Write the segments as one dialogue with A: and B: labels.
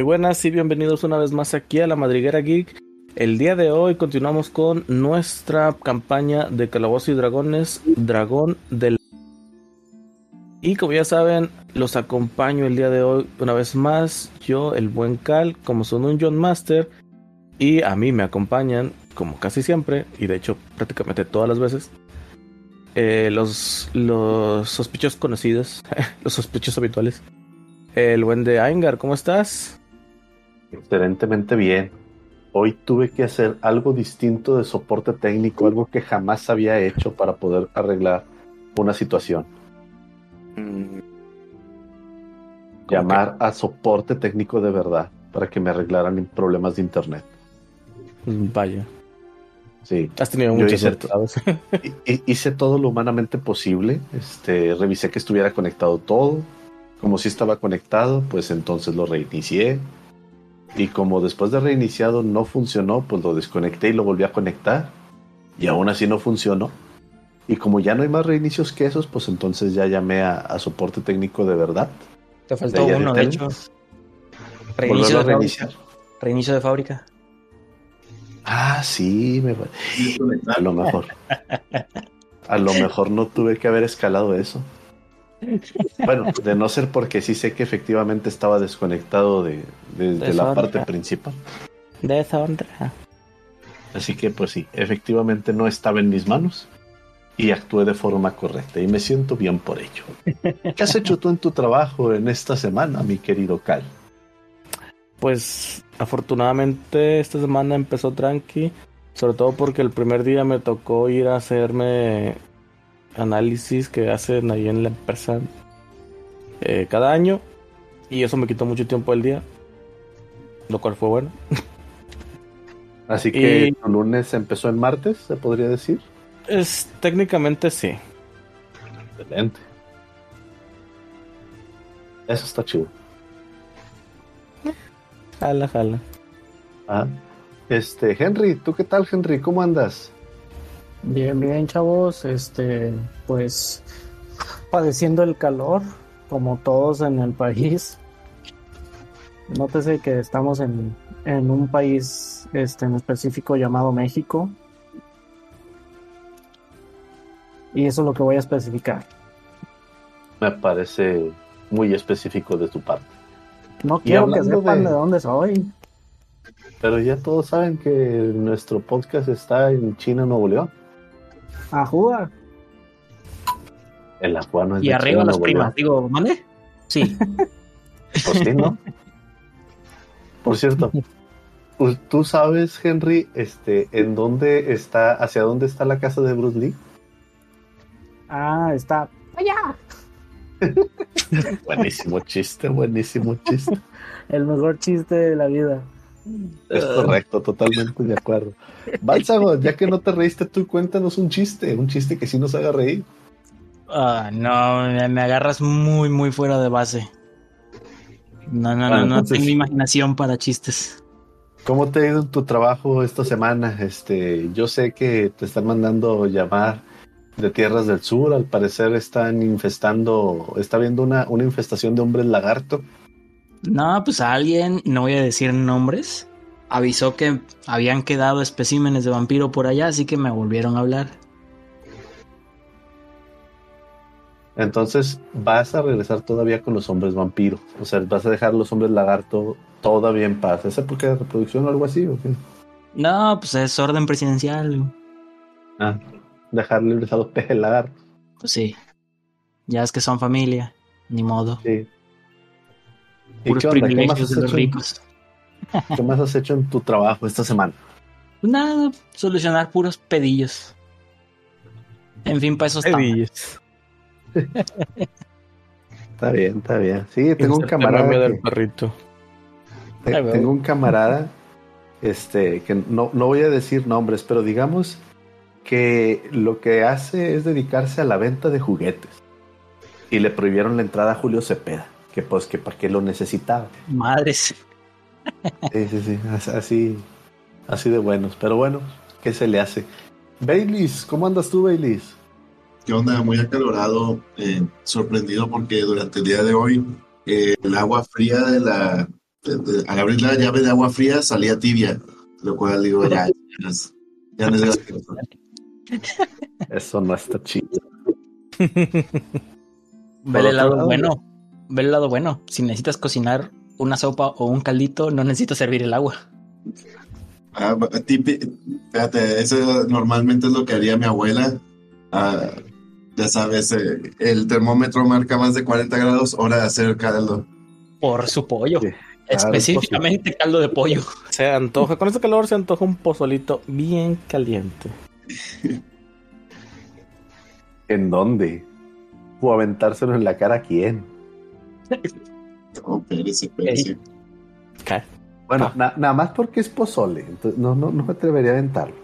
A: Muy buenas y bienvenidos una vez más aquí a la Madriguera Geek. El día de hoy continuamos con nuestra campaña de Calabozo y Dragones, Dragón del... Y como ya saben, los acompaño el día de hoy una vez más, yo, el buen Cal, como son un John Master, y a mí me acompañan, como casi siempre, y de hecho prácticamente todas las veces, eh, los, los sospechosos conocidos, los sospechosos habituales. El buen de Aingar, ¿cómo estás?
B: Excelentemente bien. Hoy tuve que hacer algo distinto de soporte técnico, algo que jamás había hecho para poder arreglar una situación.
A: Mm,
B: Llamar a soporte técnico de verdad para que me arreglaran problemas de internet.
A: Vaya,
B: Sí.
A: has tenido
B: Yo
A: mucha
B: hice Hice todo lo humanamente posible. Este, revisé que estuviera conectado todo. Como si estaba conectado, pues entonces lo reinicié. Y como después de reiniciado no funcionó, pues lo desconecté y lo volví a conectar. Y aún así no funcionó. Y como ya no hay más reinicios que esos, pues entonces ya llamé a, a soporte técnico de verdad.
C: Te faltó uno, de hecho.
B: Telmex.
C: Reinicio de,
B: reiniciar.
C: Reinicio de fábrica.
B: Ah, sí, me... a lo mejor. A lo mejor no tuve que haber escalado eso. Bueno, de no ser porque sí sé que efectivamente estaba desconectado de, de- de la parte principal.
A: Deshonra.
B: Así que pues sí, efectivamente no estaba en mis manos y actué de forma correcta y me siento bien por ello. ¿Qué has hecho tú en tu trabajo en esta semana, mi querido Cal?
A: Pues afortunadamente esta semana empezó tranqui, sobre todo porque el primer día me tocó ir a hacerme análisis que hacen ahí en la empresa eh, cada año y eso me quitó mucho tiempo del día, lo cual fue bueno.
B: Así que tu lunes empezó en martes, se podría decir.
A: Es técnicamente sí.
B: Excelente. Eso está chido.
A: Jala, jala.
B: Ah, Este, Henry, ¿tú qué tal, Henry? ¿Cómo andas?
D: Bien, bien, chavos. Este, pues padeciendo el calor, como todos en el país. Nótese que estamos en, en un país este, en específico llamado México. Y eso es lo que voy a especificar.
B: Me parece muy específico de tu parte.
D: No quiero que sepan
B: de-
D: de dónde soy.
B: Pero ya todos saben que nuestro podcast está en China, Nuevo León.
D: Ajúa.
B: El Ajuá no es
C: Y
B: de
C: arriba las primas. Digo, ¿mande? Sí.
B: Pues sí, ¿no? Por cierto, ¿tú sabes, Henry, este, en dónde está, hacia dónde está la casa de Bruce Lee?
D: Ah, está allá.
B: Buenísimo chiste, buenísimo chiste.
D: El mejor chiste de la vida.
B: Es correcto, totalmente de acuerdo. Bálsamo, ya que no te reíste tú, cuéntanos un chiste, un chiste que sí nos haga reír.
C: Ah, no, me, me agarras muy, muy fuera de base. No, no,
B: Ah,
C: no, no tengo imaginación para chistes.
B: ¿Cómo te ha ido en tu trabajo esta semana? Este, yo sé que te están mandando llamar de tierras del sur. Al parecer están infestando, está habiendo una, una infestación de hombres lagarto.
C: No, pues alguien, no voy a decir nombres, avisó que habían quedado especímenes de vampiro por allá, así que me volvieron a hablar.
B: Entonces vas a regresar todavía con los hombres vampiro. O sea, vas a dejar los hombres lagarto todavía en paz. ¿Es época de reproducción o algo así? ¿o qué?
C: No, pues es orden presidencial.
B: Ah, dejar libres a los peces lagartos.
C: Pues sí. Ya es que son familia, ni modo.
B: Sí. ¿Y
C: Puros
B: qué onda? ¿Qué más,
C: privilegios
B: has
C: de los
B: hecho en,
C: ricos.
B: qué más has hecho en tu trabajo esta semana?
C: Pues nada, solucionar puros pedillos. En fin, para eso estamos.
A: Pedillos.
B: Está bien, está bien. Sí, tengo un camarada. que-
A: del perrito.
B: Tengo un camarada, este, que no, no voy a decir nombres, pero digamos que lo que hace es dedicarse a la venta de juguetes. Y le prohibieron la entrada a Julio Cepeda, que pues que para qué lo necesitaba.
C: Madres.
B: Sí, sí, sí, as- así, así de buenos. Pero bueno, ¿qué se le hace? Baileys, ¿cómo andas tú, Baileys?
E: ¿Qué onda? Muy acalorado, eh, sorprendido porque durante el día de hoy eh, el agua fría de la, de- de- al abrir la llave de agua fría salía tibia, lo cual digo, ya, ya no es, ya no es gracioso.
B: Eso no está chido.
C: Ve el lado- bueno. Ve el lado bueno. Si necesitas cocinar una sopa o un caldito, no necesitas servir el agua.
E: Ah, tipi- fíjate, eso normalmente es lo que haría mi abuela. Ah, ya sabes, eh, el termómetro marca más de 40 grados, hora de hacer caldo.
C: Por su pollo.
B: Sí,
C: Específicamente caldo de pollo.
A: Se antoja, con ese calor se antoja un pozolito bien caliente.
B: ¿En dónde? ¿O aventárselo en la cara a quién?
A: ¿Qué?
B: Bueno,
A: Ah.
B: na- nada más porque es pozole. Entonces, no, no, no me atrevería a aventarlo.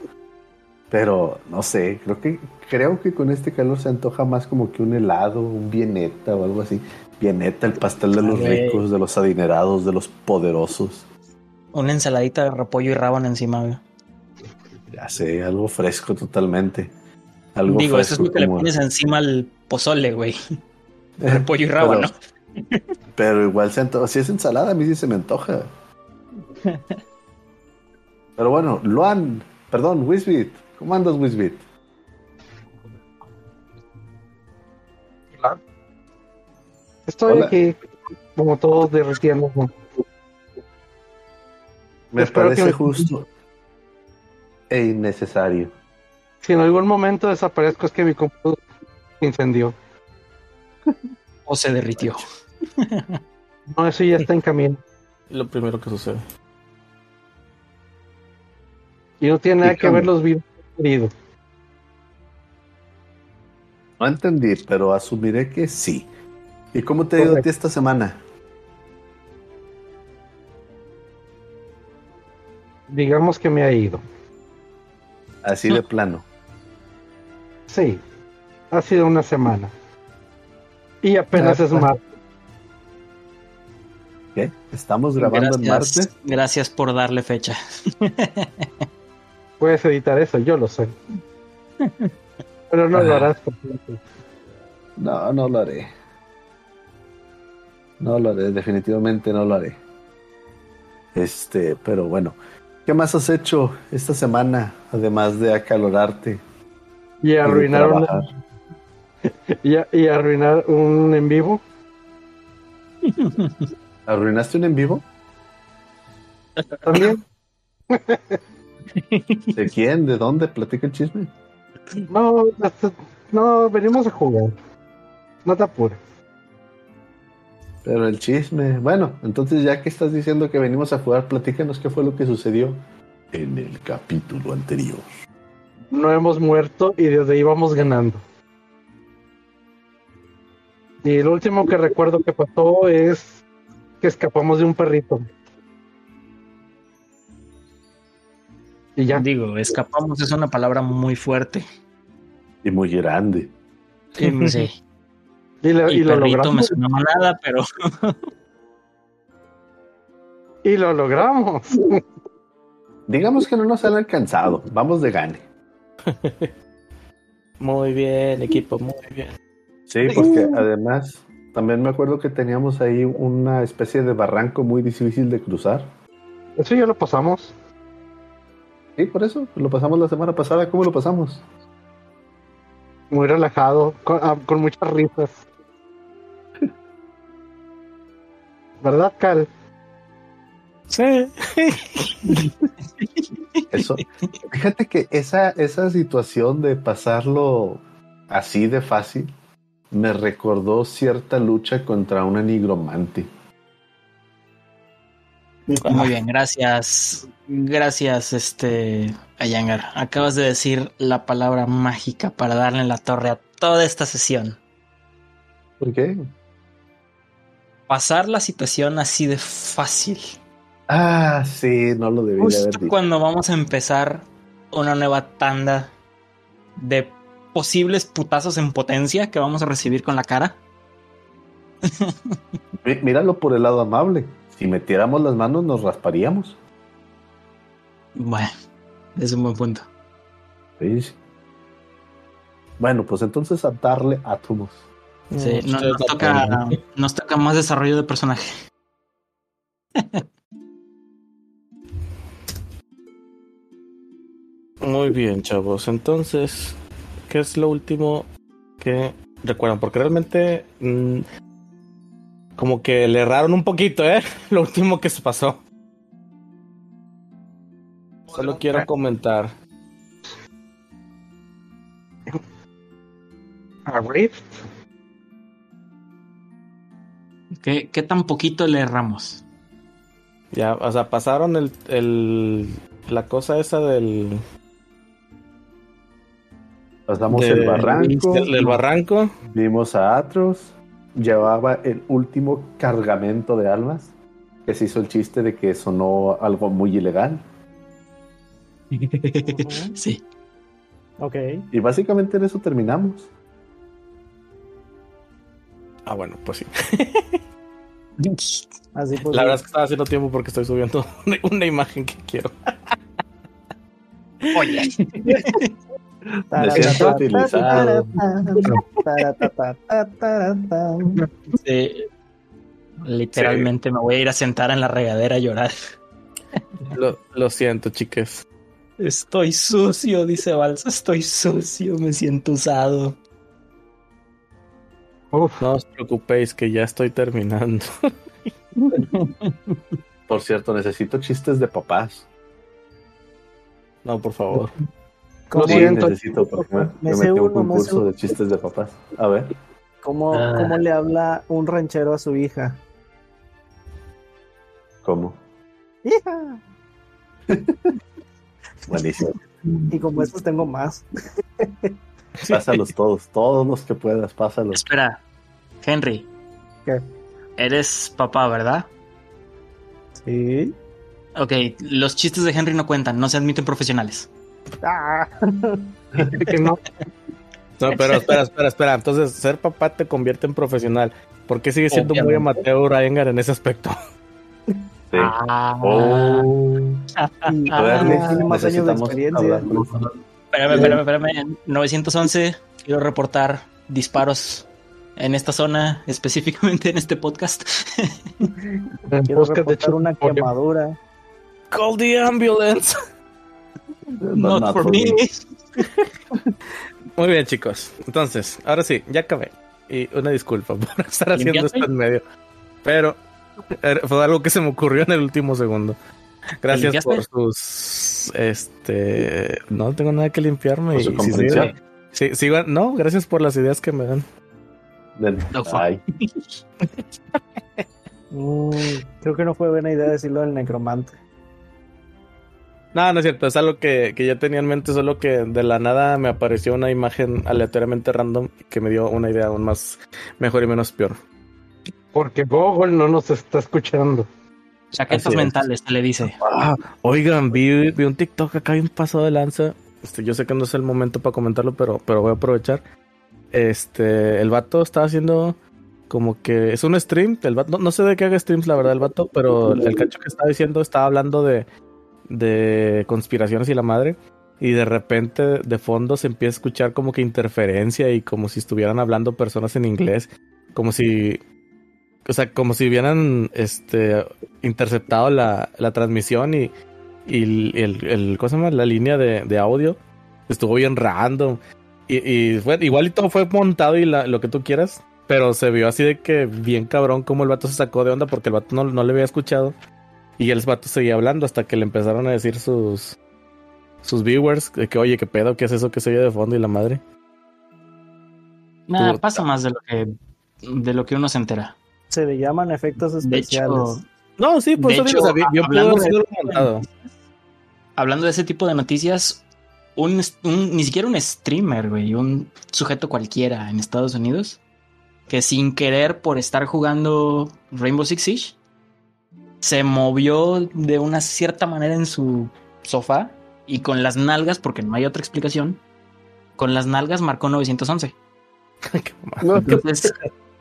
B: Pero no sé, creo que creo que con este calor se antoja más como que un helado, un vieneta o algo así. Vieneta, el pastel de los ricos, de los adinerados, de los poderosos.
C: Una ensaladita de repollo y rábano encima. güey.
B: Ya sé, algo fresco totalmente. Algo
C: Digo, eso es lo que le pones encima al pozole, güey. Repollo y rábano.
B: Pero, pero igual se antoja. Si es ensalada, a mí sí se me antoja. Pero bueno, Luan, perdón, Wisbit. ¿Cómo andas, Wisbit?
F: Estoy
B: Hola.
F: aquí, como todos derritiendo.
B: Me
F: Espero
B: parece
F: que
B: justo e innecesario.
F: Si en algún momento desaparezco es que mi computadora se incendió.
C: O se derritió.
F: No, eso ya está en camino.
A: Lo primero que sucede.
F: Y no tiene nada
B: ¿Y
F: que ver los videos queridos.
B: No entendí, pero asumiré que sí. ¿Y cómo te ha ido a ti esta semana?
F: Digamos que me ha ido.
B: Así de plano.
F: Sí, ha sido una semana. Y apenas
B: Ah,
F: es martes.
B: ¿Qué? ¿Estamos grabando en
C: Gracias,
B: martes?
C: gracias por darle fecha.
F: Puedes editar eso, yo lo sé. Pero no lo harás completo.
B: No, no lo haré. No lo haré, definitivamente no lo haré. Este, pero bueno. ¿Qué más has hecho esta semana, además de acalorarte?
F: Y arruinar, una-
B: trabajar?
F: y, a- y arruinar un en vivo.
B: ¿Arruinaste un en vivo?
F: También.
B: ¿De quién? ¿De dónde? Platica el chisme.
F: No, no, venimos a jugar. No te apures.
B: Pero el chisme. Bueno, entonces ya que estás diciendo que venimos a jugar, platícanos qué fue lo que sucedió en el capítulo anterior.
F: No hemos muerto y desde ahí vamos ganando. Y lo último que recuerdo que pasó es que escapamos de un perrito. Y ya.
C: Digo, escapamos es una palabra muy fuerte.
B: Y muy grande.
C: Sí, sí.
F: Y, lo-
C: Y,
F: y lo
C: perrito me suena nada, pero
F: Y lo logramos.
B: Digamos que no nos han alcanzado. Vamos de gane.
A: Muy bien, equipo, muy bien.
B: Sí, porque además también me acuerdo que teníamos ahí una especie de barranco muy difícil de cruzar.
F: Eso ya lo pasamos.
B: Sí, por eso lo pasamos la semana pasada. ¿Cómo lo pasamos?
F: Muy relajado, con, ah, con muchas risas. ¿Verdad, Cal?
A: Sí.
B: Eso. Fíjate que esa, esa situación de pasarlo así de fácil me recordó cierta lucha contra una nigromante.
C: muy bien, gracias. Gracias, este Ayangar. Acabas de decir la palabra mágica para darle la torre a toda esta sesión.
B: ¿Por qué?
C: Pasar la situación así de fácil.
B: Ah, sí, no lo debí de haber
C: Justo
B: dicho.
C: cuando vamos a empezar una nueva tanda de posibles putazos en potencia que vamos a recibir con la cara.
B: Míralo por el lado amable. Si metiéramos las manos nos rasparíamos.
C: Bueno, es un buen punto.
B: Sí, sí. Bueno, pues entonces a darle átomos.
C: Sí,
A: Mm,
C: no- nos, toca, nos toca más desarrollo de personaje.
A: Muy bien, chavos. Entonces, ¿qué es lo último que recuerdan? Porque realmente mm, como que le erraron un poquito, ¿eh? Lo último que se pasó. Solo quiero comentar.
G: A Rift.
C: ¿Qué, qué tan poquito le erramos?
A: Ya, o sea, pasaron el, el la cosa esa del
B: Pasamos
A: del-
B: el barranco,
A: del, del barranco.
B: vimos a Atros, llevaba el último cargamento de almas, que se hizo el chiste de que sonó algo muy ilegal.
C: Sí.
D: Ok.
B: Y básicamente en eso terminamos.
A: Ah, bueno, pues sí.
D: Así pues.
A: La verdad es que estaba haciendo tiempo porque estoy subiendo una, una imagen que quiero.
C: Oye.
B: Me siento utilizado.
C: Sí. Literalmente me voy a ir a sentar en la regadera a llorar.
A: Lo, lo siento, chiques.
C: Estoy sucio, dice Balsa. Estoy sucio, me siento usado.
G: Uf,
A: No os preocupéis que ya estoy terminando.
B: Por cierto, necesito chistes de papás.
A: No, por favor.
G: Lo
B: Sí,
G: siento.
B: necesito porque me,
D: Me
B: me metí un concurso de chistes de papás. A ver,
D: ¿Cómo,
C: Ah.
D: ¿Cómo le habla un ranchero a su hija?
B: ¿cómo?
D: ¡Hija!
B: Buenísimo.
D: Y como estos tengo más.
B: Pásalos todos, todos los que puedas, pásalos.
C: Espera, Henry.
D: ¿Qué?
C: Eres papá, ¿verdad?
D: Sí.
C: Ok, los chistes de Henry no cuentan, no se admiten profesionales.
D: Ah.
G: que no.
A: No, pero espera, espera, espera. Entonces, ser papá te convierte en profesional. ¿Por qué sigue siendo muy amateur Ayengar en ese aspecto?
B: Sí.
C: Ah.
B: Oh. A ver,
D: ah, tiene más años de experiencia.
C: Espérame, espérame, espérame. 911, quiero reportar disparos en esta zona, específicamente en este podcast.
G: En
D: Quiero
G: busca de
D: reportar una quemadura.
A: Call the ambulance.
C: Not,
B: not
C: for
B: for
C: me.
A: Muy bien, chicos. Entonces, ahora sí, ya acabé. Y una disculpa por estar haciendo esto en medio. Pero eh, fue algo que se me ocurrió en el último segundo. Gracias por sus. Este. No tengo nada que limpiarme. Y si sigo- no, gracias por las ideas que me dan.
C: No,
D: Mm, creo que no fue buena idea decirlo del necromante.
A: No, no es cierto, es algo que, que ya tenía en mente, solo que de la nada me apareció una imagen aleatoriamente random que me dio una idea aún más mejor y menos peor.
G: Porque Google no nos está escuchando.
C: Chaquetas
A: Así es.
C: mentales, se le dice.
A: Ah, oigan, vi, vi un TikTok acá hay un paso de lanza. Este, yo sé que no es el momento para comentarlo, pero, pero voy a aprovechar. Este, el vato está haciendo como que es un stream. El vato, no, no sé de qué haga streams, la verdad, el vato, pero el cacho que estaba diciendo estaba hablando de, de conspiraciones y la madre. Y de repente de fondo se empieza a escuchar como que interferencia y como si estuvieran hablando personas en inglés. Como si. O sea, como si hubieran este interceptado la, la transmisión y, y el, el, ¿cómo se llama? la línea de, de audio estuvo bien random. Y, y fue, igual todo fue montado y la- lo que tú quieras, pero se vio así de que bien cabrón como el vato se sacó de onda porque el vato no, no le había escuchado. Y el vato seguía hablando hasta que le empezaron a decir sus sus viewers de que, oye, qué pedo, qué es eso que se oye de fondo y la madre.
C: Nada, pasa más de lo que de lo que uno se entera.
D: Se le llaman efectos especiales.
C: hecho,
A: No, sí, por eso digo,
C: hecho,
A: o sea, bien- bien
C: hablando
A: pudo haber
C: de-
A: sido montado.
C: hablando de ese tipo de noticias, un, un- ni siquiera un streamer, güey, un sujeto cualquiera en Estados Unidos, que sin querer por estar jugando Rainbow Six Siege, se movió de una cierta manera en su sofá y con las nalgas, porque no hay otra explicación, con las nalgas marcó 911.
A: Qué mamada.
C: Entonces,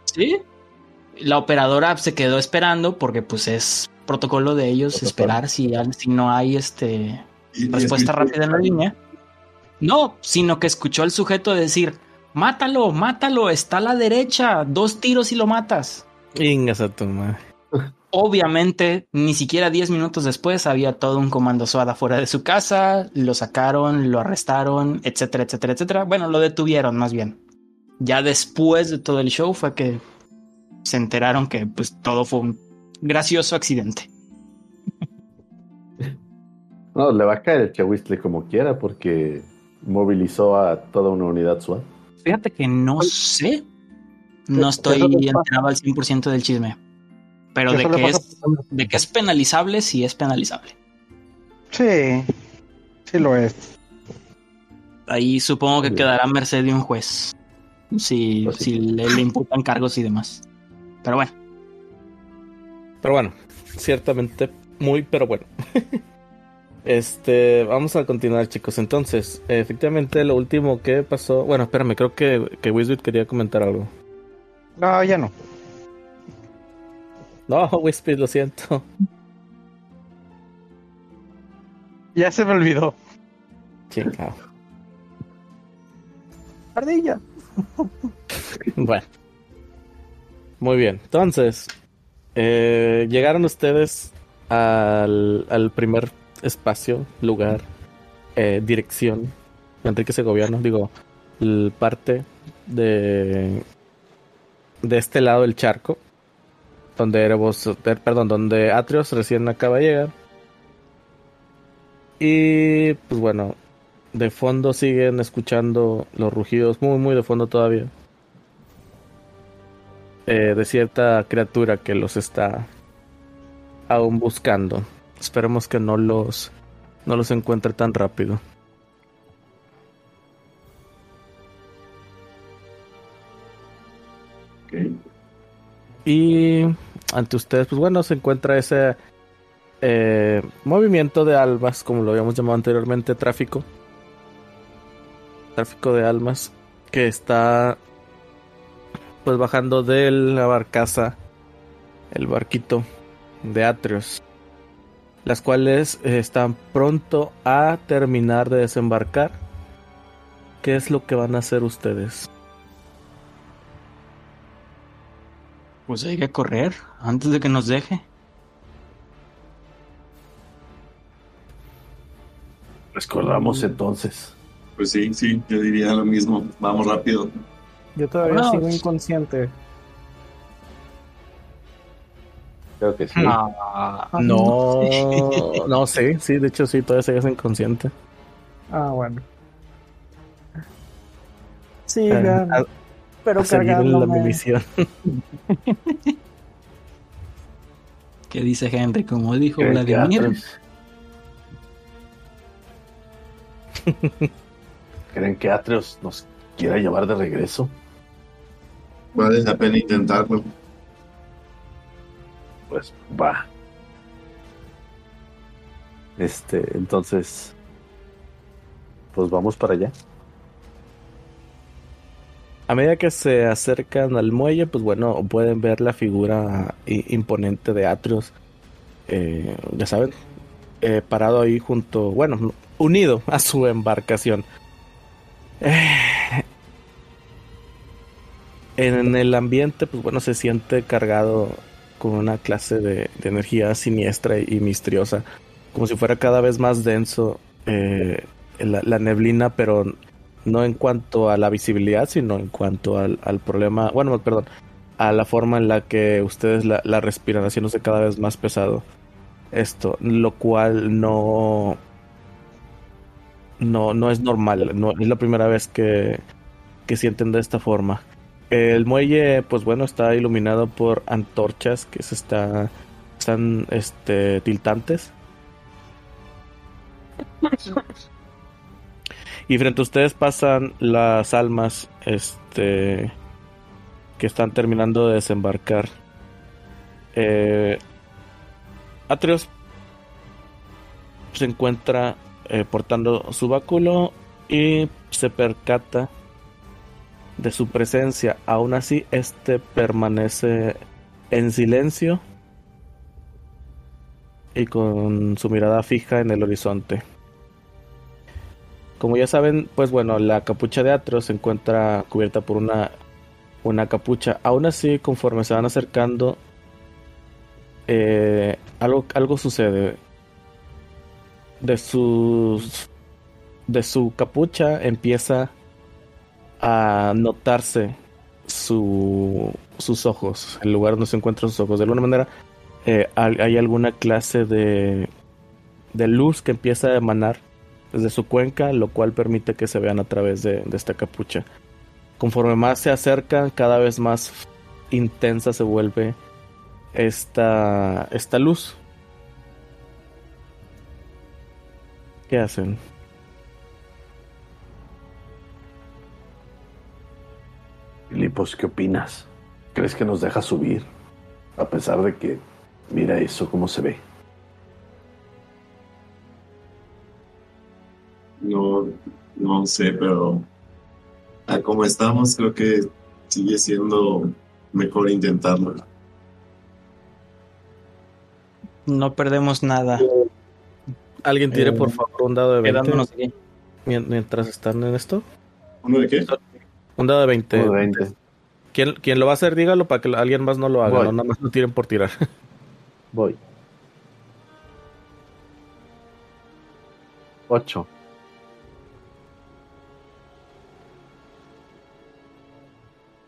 C: sí, la operadora se quedó esperando porque pues es protocolo de ellos
B: Protocolo.
C: esperar si, si no hay este
E: Y-
C: respuesta rápida en la línea. No, sino que escuchó al sujeto decir, mátalo, mátalo, está a la derecha, dos tiros y lo matas.
A: Ingas a tu madre.
C: Obviamente, ni siquiera 10 minutos después había todo un comando SWAT fuera de su casa, lo sacaron, lo arrestaron, etcétera, etcétera, etcétera. Bueno, lo detuvieron más bien. Ya después de todo el show fue que se enteraron que pues todo fue un gracioso accidente.
B: No, le va a caer el Chawistle como quiera porque movilizó a toda una unidad SWAT.
C: Fíjate que no sé. No estoy enterado al 100% del chisme. Pero de que, es, de que es penalizable, sí es penalizable.
G: Sí, sí lo es.
C: Ahí supongo que
B: Bien.
C: quedará a merced de un juez. Si,
B: Pues sí.
C: si le, le imputan cargos y demás. Pero bueno,
A: Pero bueno, ciertamente muy, pero bueno. este, vamos a continuar, chicos. Entonces, efectivamente, lo último que pasó. Bueno, espérame, creo que, que Wisbit quería comentar algo.
G: No, ya no.
A: No, Wisbit, lo siento.
G: Ya se me olvidó.
A: Chingado.
G: Ardilla.
A: Bueno. Muy bien. Entonces, eh, llegaron ustedes al, al primer espacio, lugar, eh, dirección. Enrique Segoviano, digo, el parte de, de este lado del charco, donde Erebos, eh, perdón, donde Atrios recién acaba de llegar. Y pues bueno, de fondo siguen escuchando los rugidos, muy, muy de fondo todavía eh, de cierta criatura que los está aún buscando. Esperemos que no los no los encuentre tan rápido.
E: Ok.
A: Y ante ustedes, pues bueno, se encuentra ese eh, movimiento de almas, como lo habíamos llamado anteriormente, tráfico. Tráfico de almas que está pues bajando de la barcaza, el barquito de Atrios, las cuales están pronto a terminar de desembarcar. ¿Qué es lo que van a hacer ustedes?
C: Pues hay que correr antes de que nos deje.
B: Corramos entonces.
E: Pues sí, sí, yo diría lo mismo. Vamos rápido.
D: Yo todavía sigo inconsciente.
B: Creo que sí.
C: Ah,
A: No, no, sí, sí, de hecho sí, todavía segues inconsciente.
D: Ah, bueno.
A: Eh,
D: Sigan,
A: a-
D: pero
A: en la
D: cargándome.
A: misión.
C: ¿Qué dice Henry? Como dijo
B: ¿Creen que
C: Vladimir.
B: ¿Creen que Atreus nos quiera llevar de regreso?
E: Vale la pena intentarlo.
B: Pues va. Este, entonces. Pues vamos para allá.
A: A medida que se acercan al muelle, pues bueno, pueden ver la figura imponente de Atrios. eh, ya saben, eh, parado ahí junto, bueno, unido a su embarcación. Eh, en el ambiente, pues bueno, se siente cargado con una clase de, energía siniestra y misteriosa, como si fuera cada vez más denso la neblina, pero no en cuanto a la visibilidad, sino en cuanto al, al problema, bueno, perdón, a la forma en la que ustedes la, la respiran, haciéndose cada vez más pesado. Esto, lo cual no, no, no es normal, no es la primera vez que, que sienten de esta forma. El muelle, pues bueno, está iluminado por antorchas que se está, están, este, tiltantes. Y frente a ustedes pasan las almas, este, que están terminando de desembarcar. Eh, Atreus se encuentra eh, portando su báculo y se percata de su presencia. Aún así, este permanece en silencio y con su mirada fija en el horizonte. Como ya saben, pues bueno, la capucha de Atreus se encuentra cubierta por una, una capucha. Aún así, conforme se van acercando, eh, algo, algo sucede. De sus. De su capucha empieza a notarse su, sus ojos, el lugar donde se encuentran sus ojos. De alguna manera, eh, hay alguna clase de, de luz que empieza a emanar desde su cuenca, lo cual permite que se vean a través de, esta capucha. Conforme más se acercan, cada vez más intensa se vuelve esta, esta luz. ¿Qué hacen?
B: Filipos, ¿qué opinas? ¿Crees que nos deja subir? A pesar de que, mira eso cómo se ve.
E: no, no sé, pero a como estamos, creo que sigue siendo mejor intentarlo.
C: No perdemos nada.
A: ¿Alguien tire, por eh, favor, un dado de 20?
C: Aquí.
A: Mientras están en esto.
E: ¿Uno de qué?
A: Un dado de 20. ¿Quién, ¿Quién, lo va a hacer? Dígalo para que alguien más no lo haga. No, nada más lo tiren por tirar.
B: Voy.
A: 8.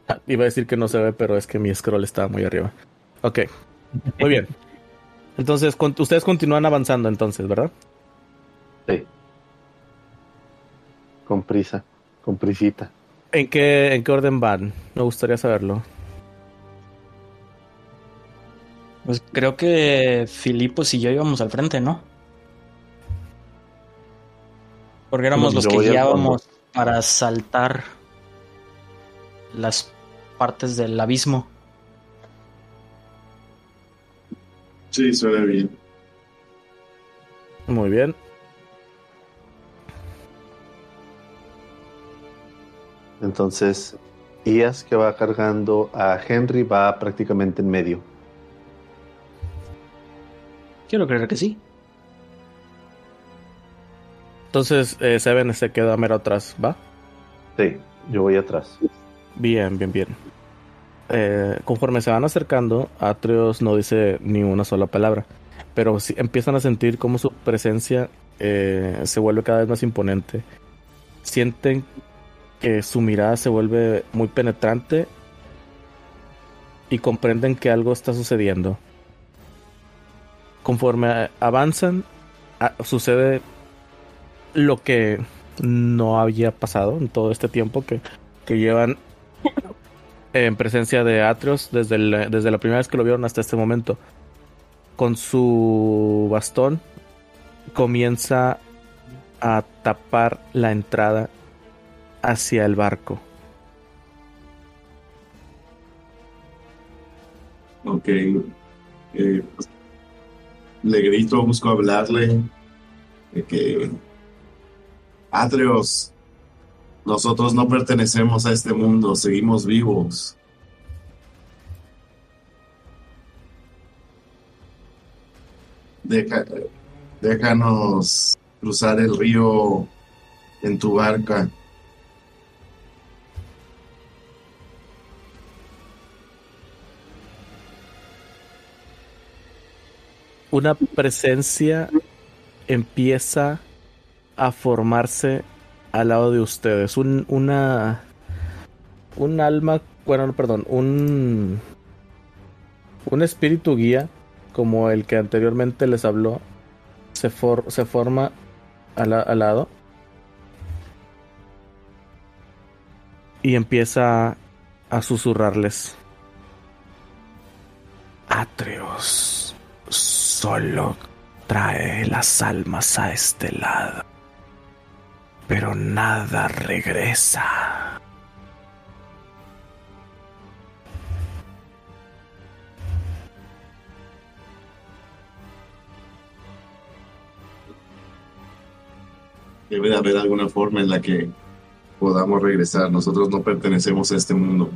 A: Iba a decir que no se ve, pero es que mi scroll estaba muy arriba. Ok. Muy bien. Entonces, con- ustedes continúan avanzando entonces, ¿verdad?
B: Sí. Con prisa. Con prisita.
A: ¿En qué, ¿En qué orden van? Me gustaría saberlo.
C: Pues creo que Filipos y yo íbamos al frente, ¿no? Porque éramos los que guiábamos para saltar las partes del abismo.
E: Sí, suena bien.
A: Muy bien.
B: Entonces, Ias que va cargando a Henry va prácticamente en medio.
C: Quiero creer que sí.
A: Entonces, eh, Seven se queda mero atrás, ¿va?
B: Sí, yo voy atrás.
A: Bien, bien, bien. Eh, conforme se van acercando, Atreus no dice ni una sola palabra, pero sí empiezan a sentir cómo su presencia eh, se vuelve cada vez más imponente. Sienten que su mirada se vuelve muy penetrante y comprenden que algo está sucediendo. Conforme avanzan, sucede lo que no había pasado en todo este tiempo que, que llevan en presencia de Atreus desde, desde la primera vez que lo vieron hasta este momento. Con su bastón comienza a tapar la entrada hacia el barco.
E: Ok. Eh, pues, le grito, busco hablarle. De que. Atreos, nosotros no pertenecemos a este mundo, seguimos vivos. Deja- déjanos cruzar el río en tu barca.
A: Una presencia empieza a formarse al lado de ustedes. Un, una. Un alma. Bueno, no, perdón. Un. Un espíritu guía. Como el que anteriormente les habló. Se, for- se forma al, al lado. Y empieza a susurrarles. Atreos solo trae las almas a este lado. Pero nada regresa.
E: Debe de haber alguna forma en la que podamos regresar. Nosotros no pertenecemos a este mundo.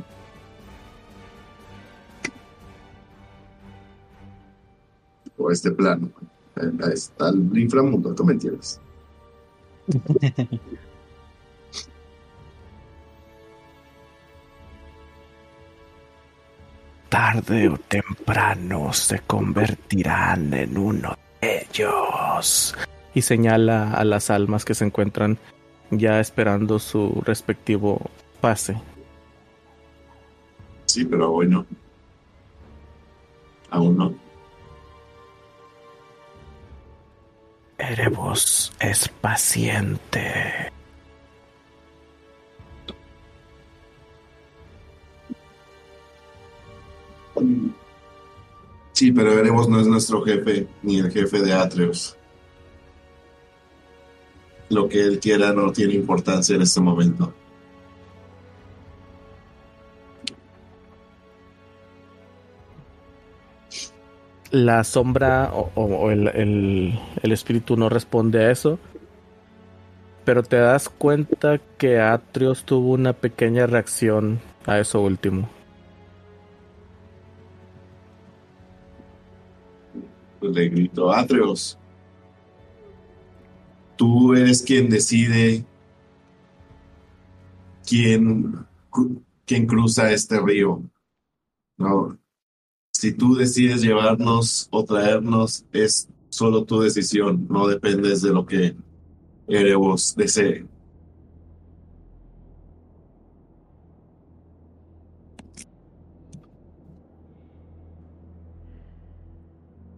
E: O a este plano. A- a- Está el inframundo, tú me entiendes.
A: tarde o temprano se convertirán en uno de ellos. Y señala a las almas que se encuentran ya esperando su respectivo pase.
E: Sí, pero bueno. Aún no.
A: Erebos es paciente.
E: Sí, pero Erebos no es nuestro jefe, ni el jefe de Atreus. Lo que él quiera no tiene importancia en este momento.
A: La sombra o, el, el- espíritu no responde a eso. Pero te das cuenta que Atrios tuvo una pequeña reacción a eso último.
E: Pues le grito, Atreus, tú eres quien decide quién, quién cruza este río. No. Si tú decides llevarnos o traernos, es solo tu decisión, no dependes de lo que Erebos desee.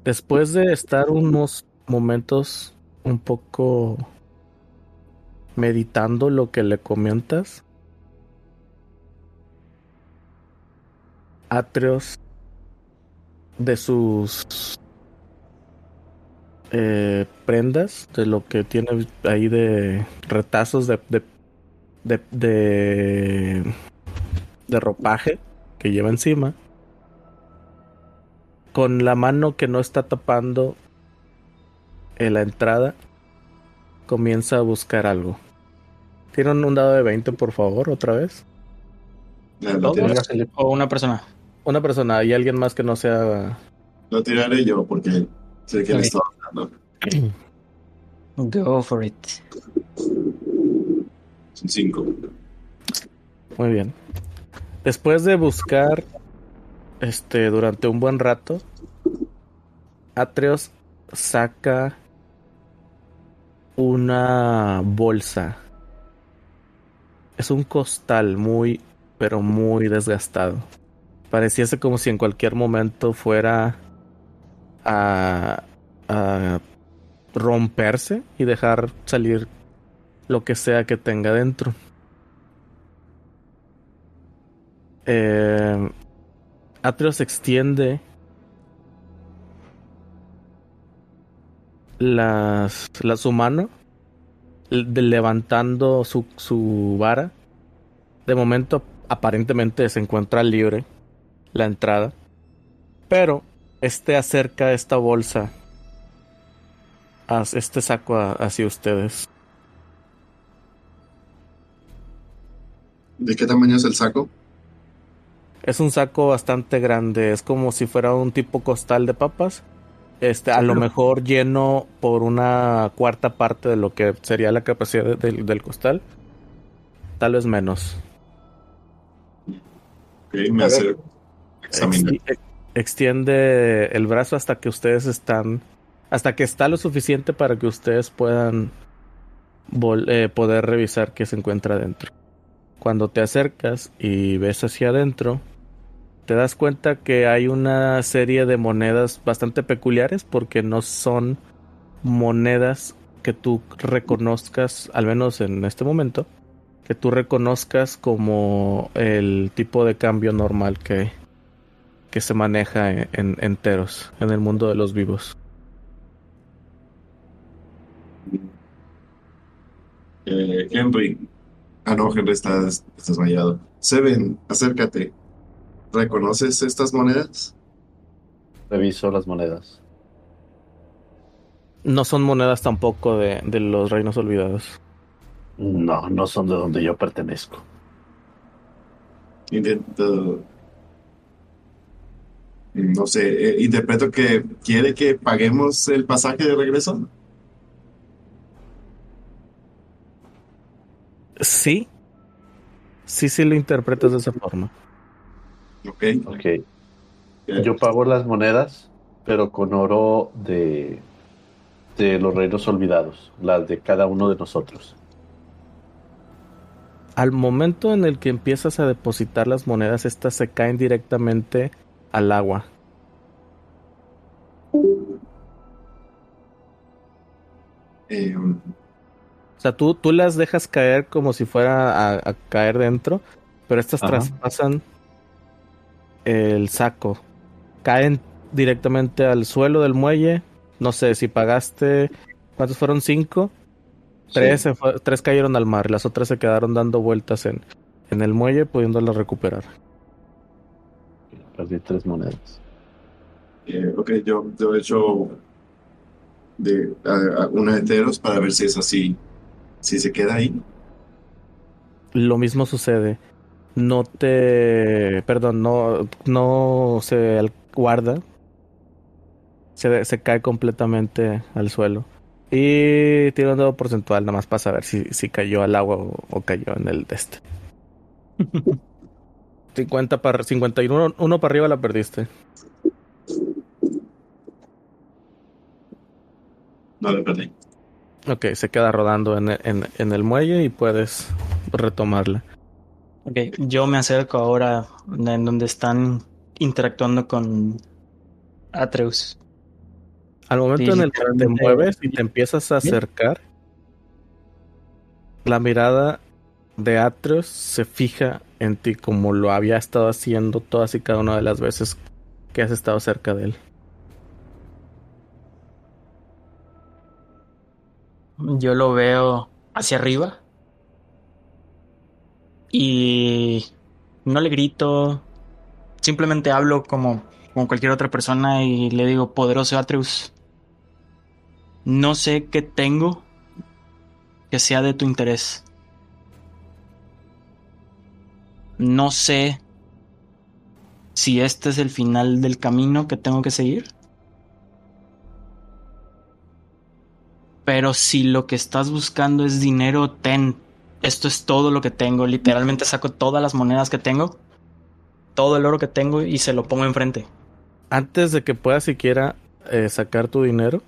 A: Después de estar unos momentos un poco meditando lo que le comentas, Atreos de sus eh, prendas, de lo que tiene ahí de retazos de, de, de, de, de ropaje que lleva encima, con la mano que no está tapando en la entrada, comienza a buscar algo. ¿Tienen un dado de 20, por favor, otra vez?
C: O una persona.
A: Una persona y alguien más que no sea...
E: lo tiraré yo porque sé que le
C: Ok.
E: estaba dando.
C: Go for it.
E: Son cinco.
A: Muy bien. Después de buscar este durante un buen rato, Atreos saca una bolsa. Es un costal muy, pero muy desgastado. Pareciese como si en cualquier momento fuera a, a romperse y dejar salir lo que sea que tenga dentro. Eh, Atreus extiende las, la, su mano de- levantando su, su vara. De momento aparentemente se encuentra libre la entrada. Pero este acerca esta bolsa a este saco a- hacia ustedes.
E: ¿De qué tamaño es el saco?
A: Es un saco bastante grande, es como si fuera un tipo costal de papas. Este, a lo mejor lleno por una cuarta parte de lo que sería la capacidad de- del, del costal. Tal vez menos.
E: Ok, me
G: A
E: hace
G: ver.
E: examinar.
A: Exti- ex- extiende el brazo hasta que ustedes están. Hasta que está lo suficiente para que ustedes puedan eh, poder revisar qué se encuentra dentro. Cuando te acercas y ves hacia adentro, te das cuenta que hay una serie de monedas bastante peculiares porque no son monedas que tú reconozcas, al menos en este momento, que tú reconozcas como el tipo de cambio normal que, que se maneja en, en- enteros en el mundo de los vivos.
E: Eh, Henry. Ah, no, Henry está, está desmayado. Seven, acércate. ¿Reconoces estas monedas?
B: Reviso las monedas.
A: No son monedas tampoco de, de los reinos olvidados.
B: No, no son de donde yo pertenezco.
E: Intento. No sé, eh, interpreto que quiere que paguemos el pasaje de regreso.
A: Sí, sí, sí lo interpretas de esa forma.
E: Ok.
B: Ok. Yo pago las monedas, pero con oro de, de los reinos olvidados, las de cada uno de nosotros.
A: Al momento en el que empiezas a depositar las monedas, estas se caen directamente al agua.
E: eh,
A: O sea, tú, tú las dejas caer como si fuera a, a caer dentro, pero estas
B: Ajá.
A: traspasan el saco. Caen directamente al suelo del muelle. No sé, si pagaste... ¿Cuántos fueron? ¿Cinco? Tres, se fue- tres cayeron al mar. Las otras se quedaron dando vueltas en, en el muelle, pudiéndolas recuperar.
B: Perdí tres monedas.
E: eh, ok, yo, yo he hecho de, a- a una de Teros para ver si es así, si se queda ahí.
A: Lo mismo sucede. No te. Perdón, no, no se guarda. Se, se cae completamente al suelo. Y tira un dado porcentual, nada más para saber si, si cayó al agua o, o cayó en el este. 50 para 51, uno para arriba la perdiste.
E: No le perdí.
A: Ok, se queda rodando en, el- en, en el muelle y puedes retomarla.
C: Ok, yo me acerco ahora en donde están interactuando con Atreus.
A: Al momento
C: Sí,
A: en el que te mueves y te empiezas a
C: ¿Sí?
A: acercar, la mirada de Atreus se fija en ti como lo había estado haciendo todas y cada una de las veces que has estado cerca de él.
C: Yo lo veo hacia arriba y no le grito, simplemente hablo como, cualquier otra persona y le digo, poderoso Atreus, no sé qué tengo que sea de tu interés. No sé si este es el final del camino que tengo que seguir. Pero si lo que estás buscando es dinero, ten. Esto es todo lo que tengo. Literalmente saco todas las monedas que tengo, todo el oro que tengo y se lo pongo enfrente.
A: Antes de que puedas siquiera eh, sacar tu dinero,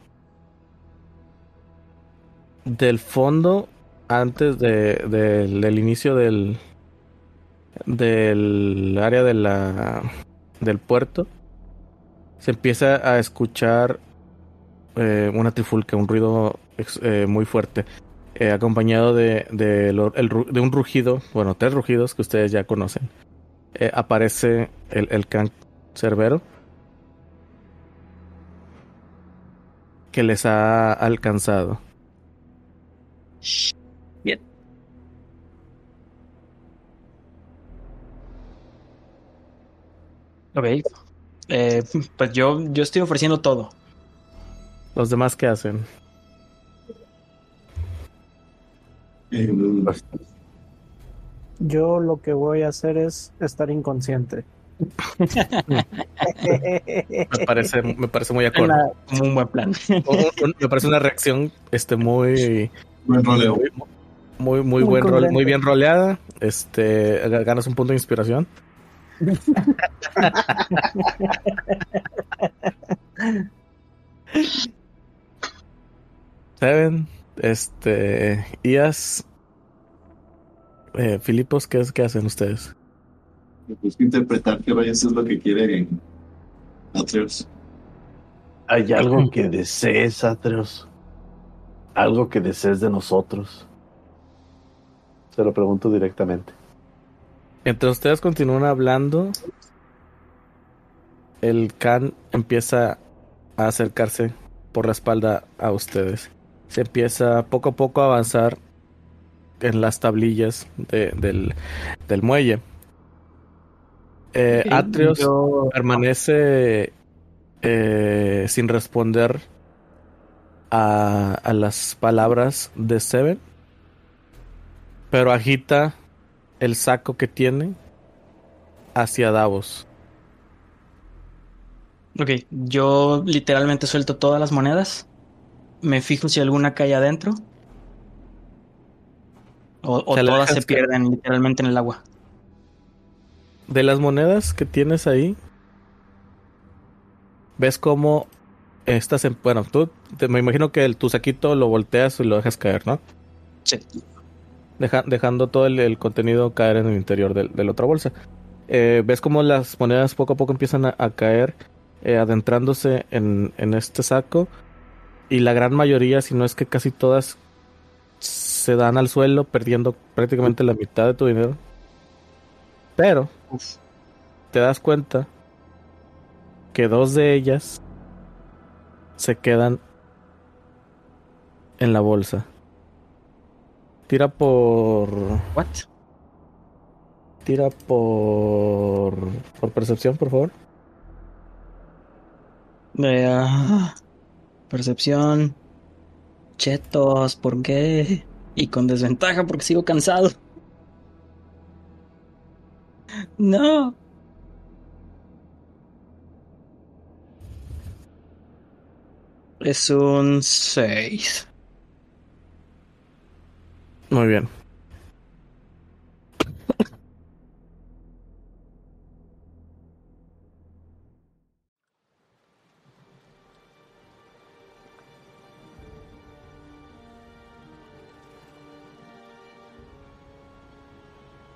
A: del fondo, antes de, del- del inicio del, del área de la, del puerto, se empieza a escuchar eh, una trifulca, un ruido eh, muy fuerte, eh, acompañado de, de, un rugido, bueno, tres rugidos que ustedes ya conocen. Aparece el, el can cerbero que les ha alcanzado.
C: Ok. Eh, pues yo, yo estoy ofreciendo todo.
A: Los demás, ¿qué hacen?
D: Yo lo que voy a hacer es estar inconsciente.
A: Me parece, me parece muy acorde.
D: La-
C: Como un buen plan.
A: Me parece una reacción este, muy,
E: buen roleo.
A: muy, muy, muy
D: Muy
A: buen rol- muy bien roleada. Este, ga- ganas un punto de inspiración. Seven, este, Ias, eh, Filipos, ¿qué, es- ¿qué hacen ustedes?
E: Busco interpretar que vaya a ser lo que quiere Atreus.
B: ¿Hay algo que desees, Atreus? ¿Algo que desees de nosotros? Se lo pregunto directamente.
A: Entre ustedes continúan hablando. El can empieza a acercarse por la espalda a ustedes. Se empieza poco a poco a avanzar en las tablillas de- del, del muelle. Eh,
C: yo-
A: permanece eh, sin responder a, a las palabras de Seven, pero agita el saco que tiene hacia Davos.
C: Ok, yo literalmente suelto todas las monedas. Me fijo si alguna cae adentro. O, todas se pierden literalmente en el agua.
A: De las monedas que tienes ahí, ves cómo estás en. Bueno, tú te- me imagino que el, tu saquito lo volteas y lo dejas caer, ¿no?
C: Sí.
A: Deja- dejando todo el, el contenido caer en el interior del- de, la otra bolsa. Eh, ves cómo las monedas poco a poco empiezan a, a caer, eh, adentrándose en, en este saco. Y la gran mayoría, si no es que casi todas, se dan al suelo, perdiendo prácticamente la mitad de tu dinero. Pero
C: Uf.
A: te das cuenta que dos de ellas se quedan en la bolsa. Tira por.
C: What?
A: Tira por. Por percepción, por favor.
C: Ah, percepción. Chetos, ¿por qué? Y con desventaja porque sigo cansado. No. Es un 6.
A: Muy bien.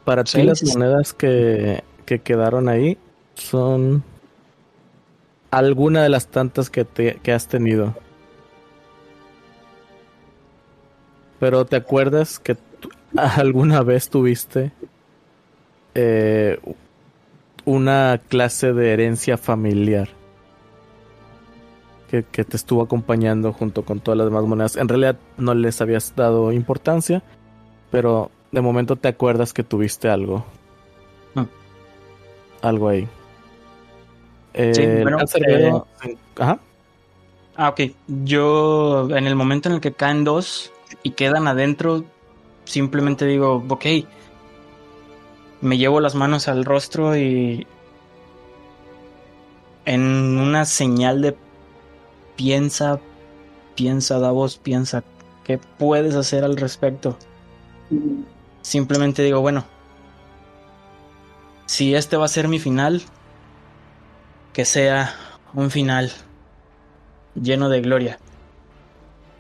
A: Para ti
C: Sí,
A: las
C: sí,
A: monedas que, que quedaron ahí son alguna de las tantas que, te, que has tenido. Pero ¿te acuerdas que alguna vez tuviste eh, una clase de herencia familiar que, que te estuvo acompañando junto con todas las demás monedas? En realidad no les habías dado importancia, pero de momento te acuerdas que tuviste algo. Algo ahí. Eh,
C: Sí, bueno,
A: cancerbero- Ajá.
C: Ah, ok. Yo, en el momento en el que caen dos y quedan adentro, simplemente digo, ok. Me llevo las manos al rostro y. En una señal de piensa, piensa, Davos, piensa, ¿qué puedes hacer al respecto? Simplemente digo, bueno, si este va a ser mi final, que sea un final lleno de gloria.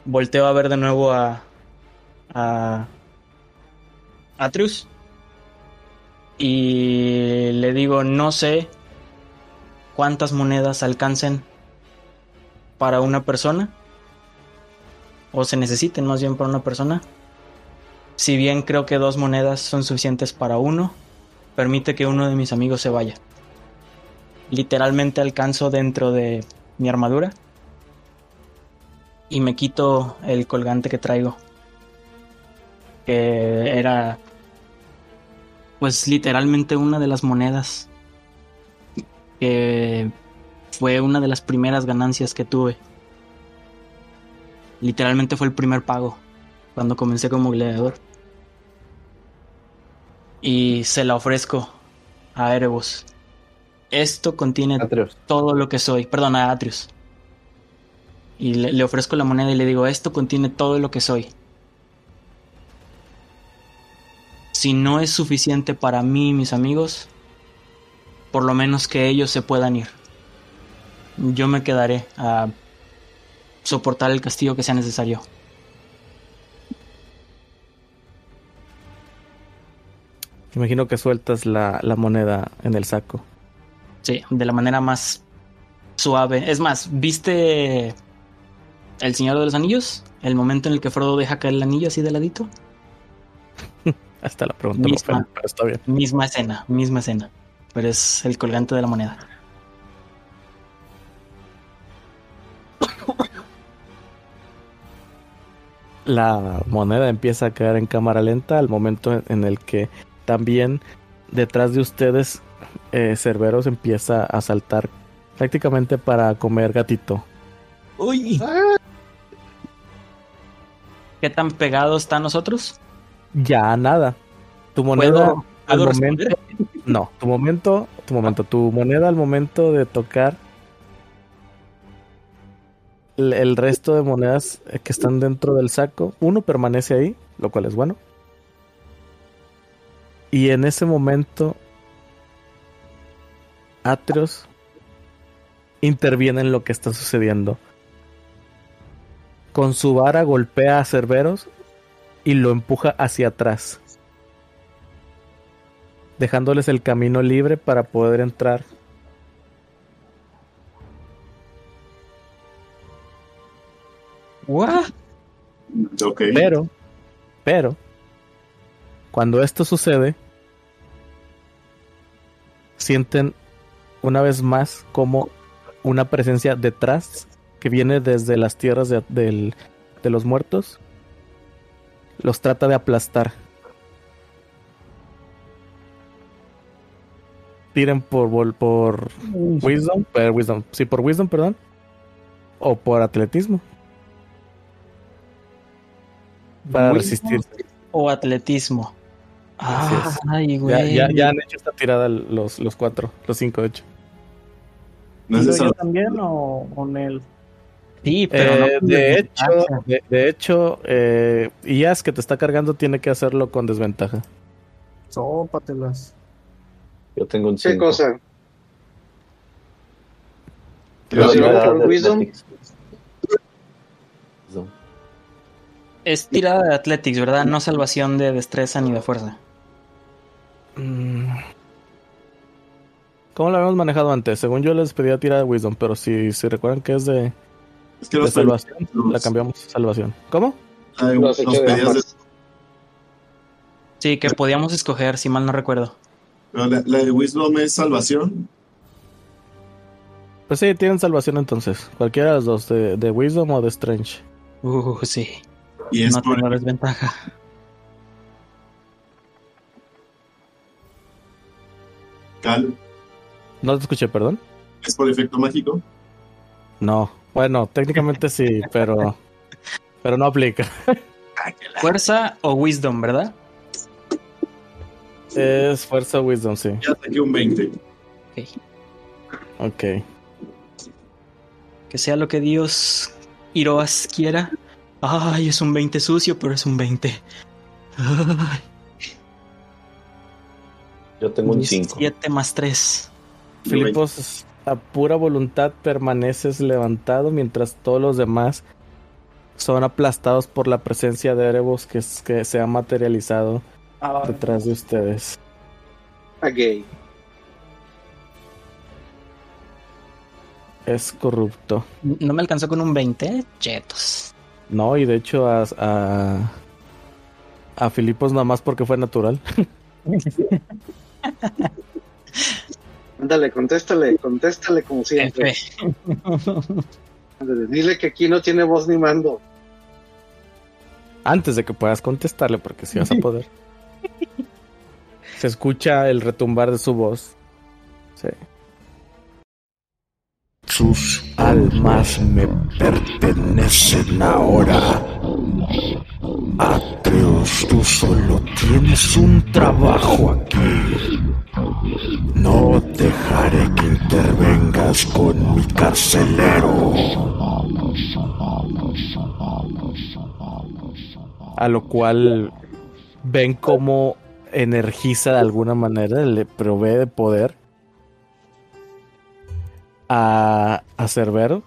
C: Volteo a ver de nuevo a. Atrius. Y le digo, no sé cuántas monedas alcancen para una persona. O se necesiten más bien para una persona. Si bien creo que dos monedas son suficientes para uno, permite que uno de mis amigos se vaya. Literalmente alcanzo dentro de mi armadura y me quito el colgante que traigo. Que era pues literalmente una de las monedas que fue una de las primeras ganancias que tuve. Literalmente fue el primer pago cuando comencé como gladiador. Y se la ofrezco a Erebus. Esto contiene todo lo que soy. Perdón, a Atrius. Y le, le ofrezco la moneda y le digo, esto contiene todo lo que soy. Si no es suficiente para mí y mis amigos, por lo menos que ellos se puedan ir. Yo me quedaré a soportar el castigo que sea necesario.
A: Imagino que sueltas la, la moneda en el saco.
C: Sí, de la manera más suave. Es más, ¿viste El Señor de los Anillos? El momento en el que Frodo deja caer el anillo así de ladito.
A: Hasta la pregunta no
C: Misma.
A: ofende, pero está bien.
C: Misma escena, misma escena. Pero es el colgante de la moneda.
A: La moneda empieza a caer en cámara lenta al momento en el que también detrás de ustedes eh, Cerberos empieza a saltar prácticamente para comer gatito.
C: ¡Uy! ¿Qué tan pegados están nosotros?
A: Ya nada. Tu moneda
C: ¿Puedo,
A: al
C: puedo
A: momento,
C: responder?
A: no, tu momento, tu momento, tu moneda al momento de tocar el, el resto de monedas que están dentro del saco, uno permanece ahí, lo cual es bueno. Y en ese momento, Atreus interviene en lo que está sucediendo. Con su vara golpea a Cerberos y lo empuja hacia atrás, dejándoles el camino libre para poder entrar.
C: ¿What?
E: Ok.
A: Pero, pero, cuando esto sucede, sienten una vez más como una presencia detrás que viene desde las tierras de, del- de los muertos. Los trata de aplastar. Tiren por, vol- por Wisdom, per Wisdom, sí, por Wisdom, perdón. O por atletismo. Para resistir.
C: O atletismo. Ay,
A: Ya,
C: güey.
A: ya, ya han hecho esta tirada los, los cuatro, los cinco de hecho.
E: No es
D: ¿Yo, también o, o Nel?
C: Sí, pero no
A: Eh, de, hecho, de, de hecho, eh, Ias que te está cargando tiene que hacerlo con desventaja.
D: Sópatelas.
B: Yo tengo un
F: ¿Qué
B: 5.
F: cosa?
B: Yo.
F: Wisdom.
C: Es tirada de Athletics, ¿verdad? No salvación de destreza ni de fuerza.
A: Mm. ¿Cómo lo habíamos manejado antes? Según yo les pedía tirada de Wisdom, pero si, si recuerdan que es de,
E: Es que
A: de
E: los,
A: salvación,
E: los-
A: la cambiamos a salvación. ¿Cómo?
E: ay,
F: Los
E: los pedías de-.
C: Sí, que podíamos escoger, si mal no recuerdo.
E: pero la, la de Wisdom es salvación.
A: Pues sí, tienen salvación entonces. Cualquiera de los dos, de, de Wisdom o de Strange.
C: Uh, sí.
E: Y es
C: No
E: por,
C: tengo desventaja.
E: Cal,
A: No te escuché, perdón.
E: es por efecto mágico.
A: No. Bueno, técnicamente sí, pero, pero no aplica.
C: Fuerza o Wisdom, ¿verdad?
A: Es fuerza Wisdom, sí.
E: Ya saqué un 20.
C: Ok.
A: Ok.
C: Que sea lo que Dios Hiroas quiera. Ay, es un 20 sucio, pero es un 20. Ay,
B: Yo tengo un 5.
C: 7 más 3.
A: Filipos, a pura voluntad permaneces levantado mientras todos los demás son aplastados por la presencia de Erebos que, se ha materializado detrás de ustedes.
F: A gay.
A: Es corrupto.
C: No me alcanzó con un 20, chetos.
A: No, y de hecho a, a, a Filipos nada más porque fue natural.
F: Ándale, contéstale, contéstale como siempre. Ándale, dile que aquí no tiene voz ni mando.
A: Antes de que puedas contestarle, porque si vas a poder. Se escucha el retumbar de su voz. Sí.
H: Sus almas me pertenecen ahora. Atreus, tú solo tienes un trabajo aquí. No dejaré que intervengas con mi carcelero.
A: A lo cual ven cómo energiza de alguna manera, le provee de poder a, a Cerbero,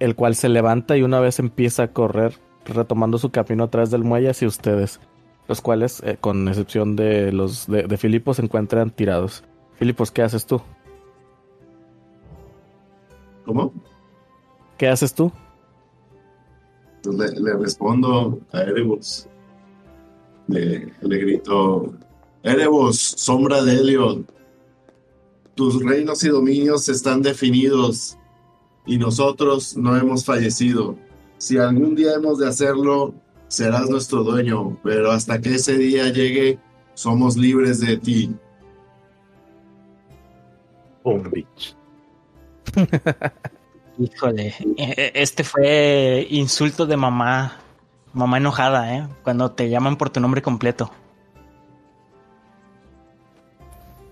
A: el cual se levanta y una vez empieza a correr, retomando su camino atrás del muelle hacia ustedes, los cuales, eh, con excepción de los de, de Filipos, se encuentran tirados. Filipos, ¿qué haces tú?
E: ¿Cómo?
A: ¿Qué haces tú?
E: Pues le, le respondo a Erebus. Le, le grito: Erebus, sombra de Heliod. Tus reinos y dominios están definidos y nosotros no hemos fallecido. Si algún día hemos de hacerlo, serás nuestro dueño, pero hasta que ese día llegue, somos libres de ti.
B: Boom, bitch.
C: Híjole, e- e- este fue insulto de mamá, mamá enojada, ¿eh? Cuando te llaman por tu nombre completo.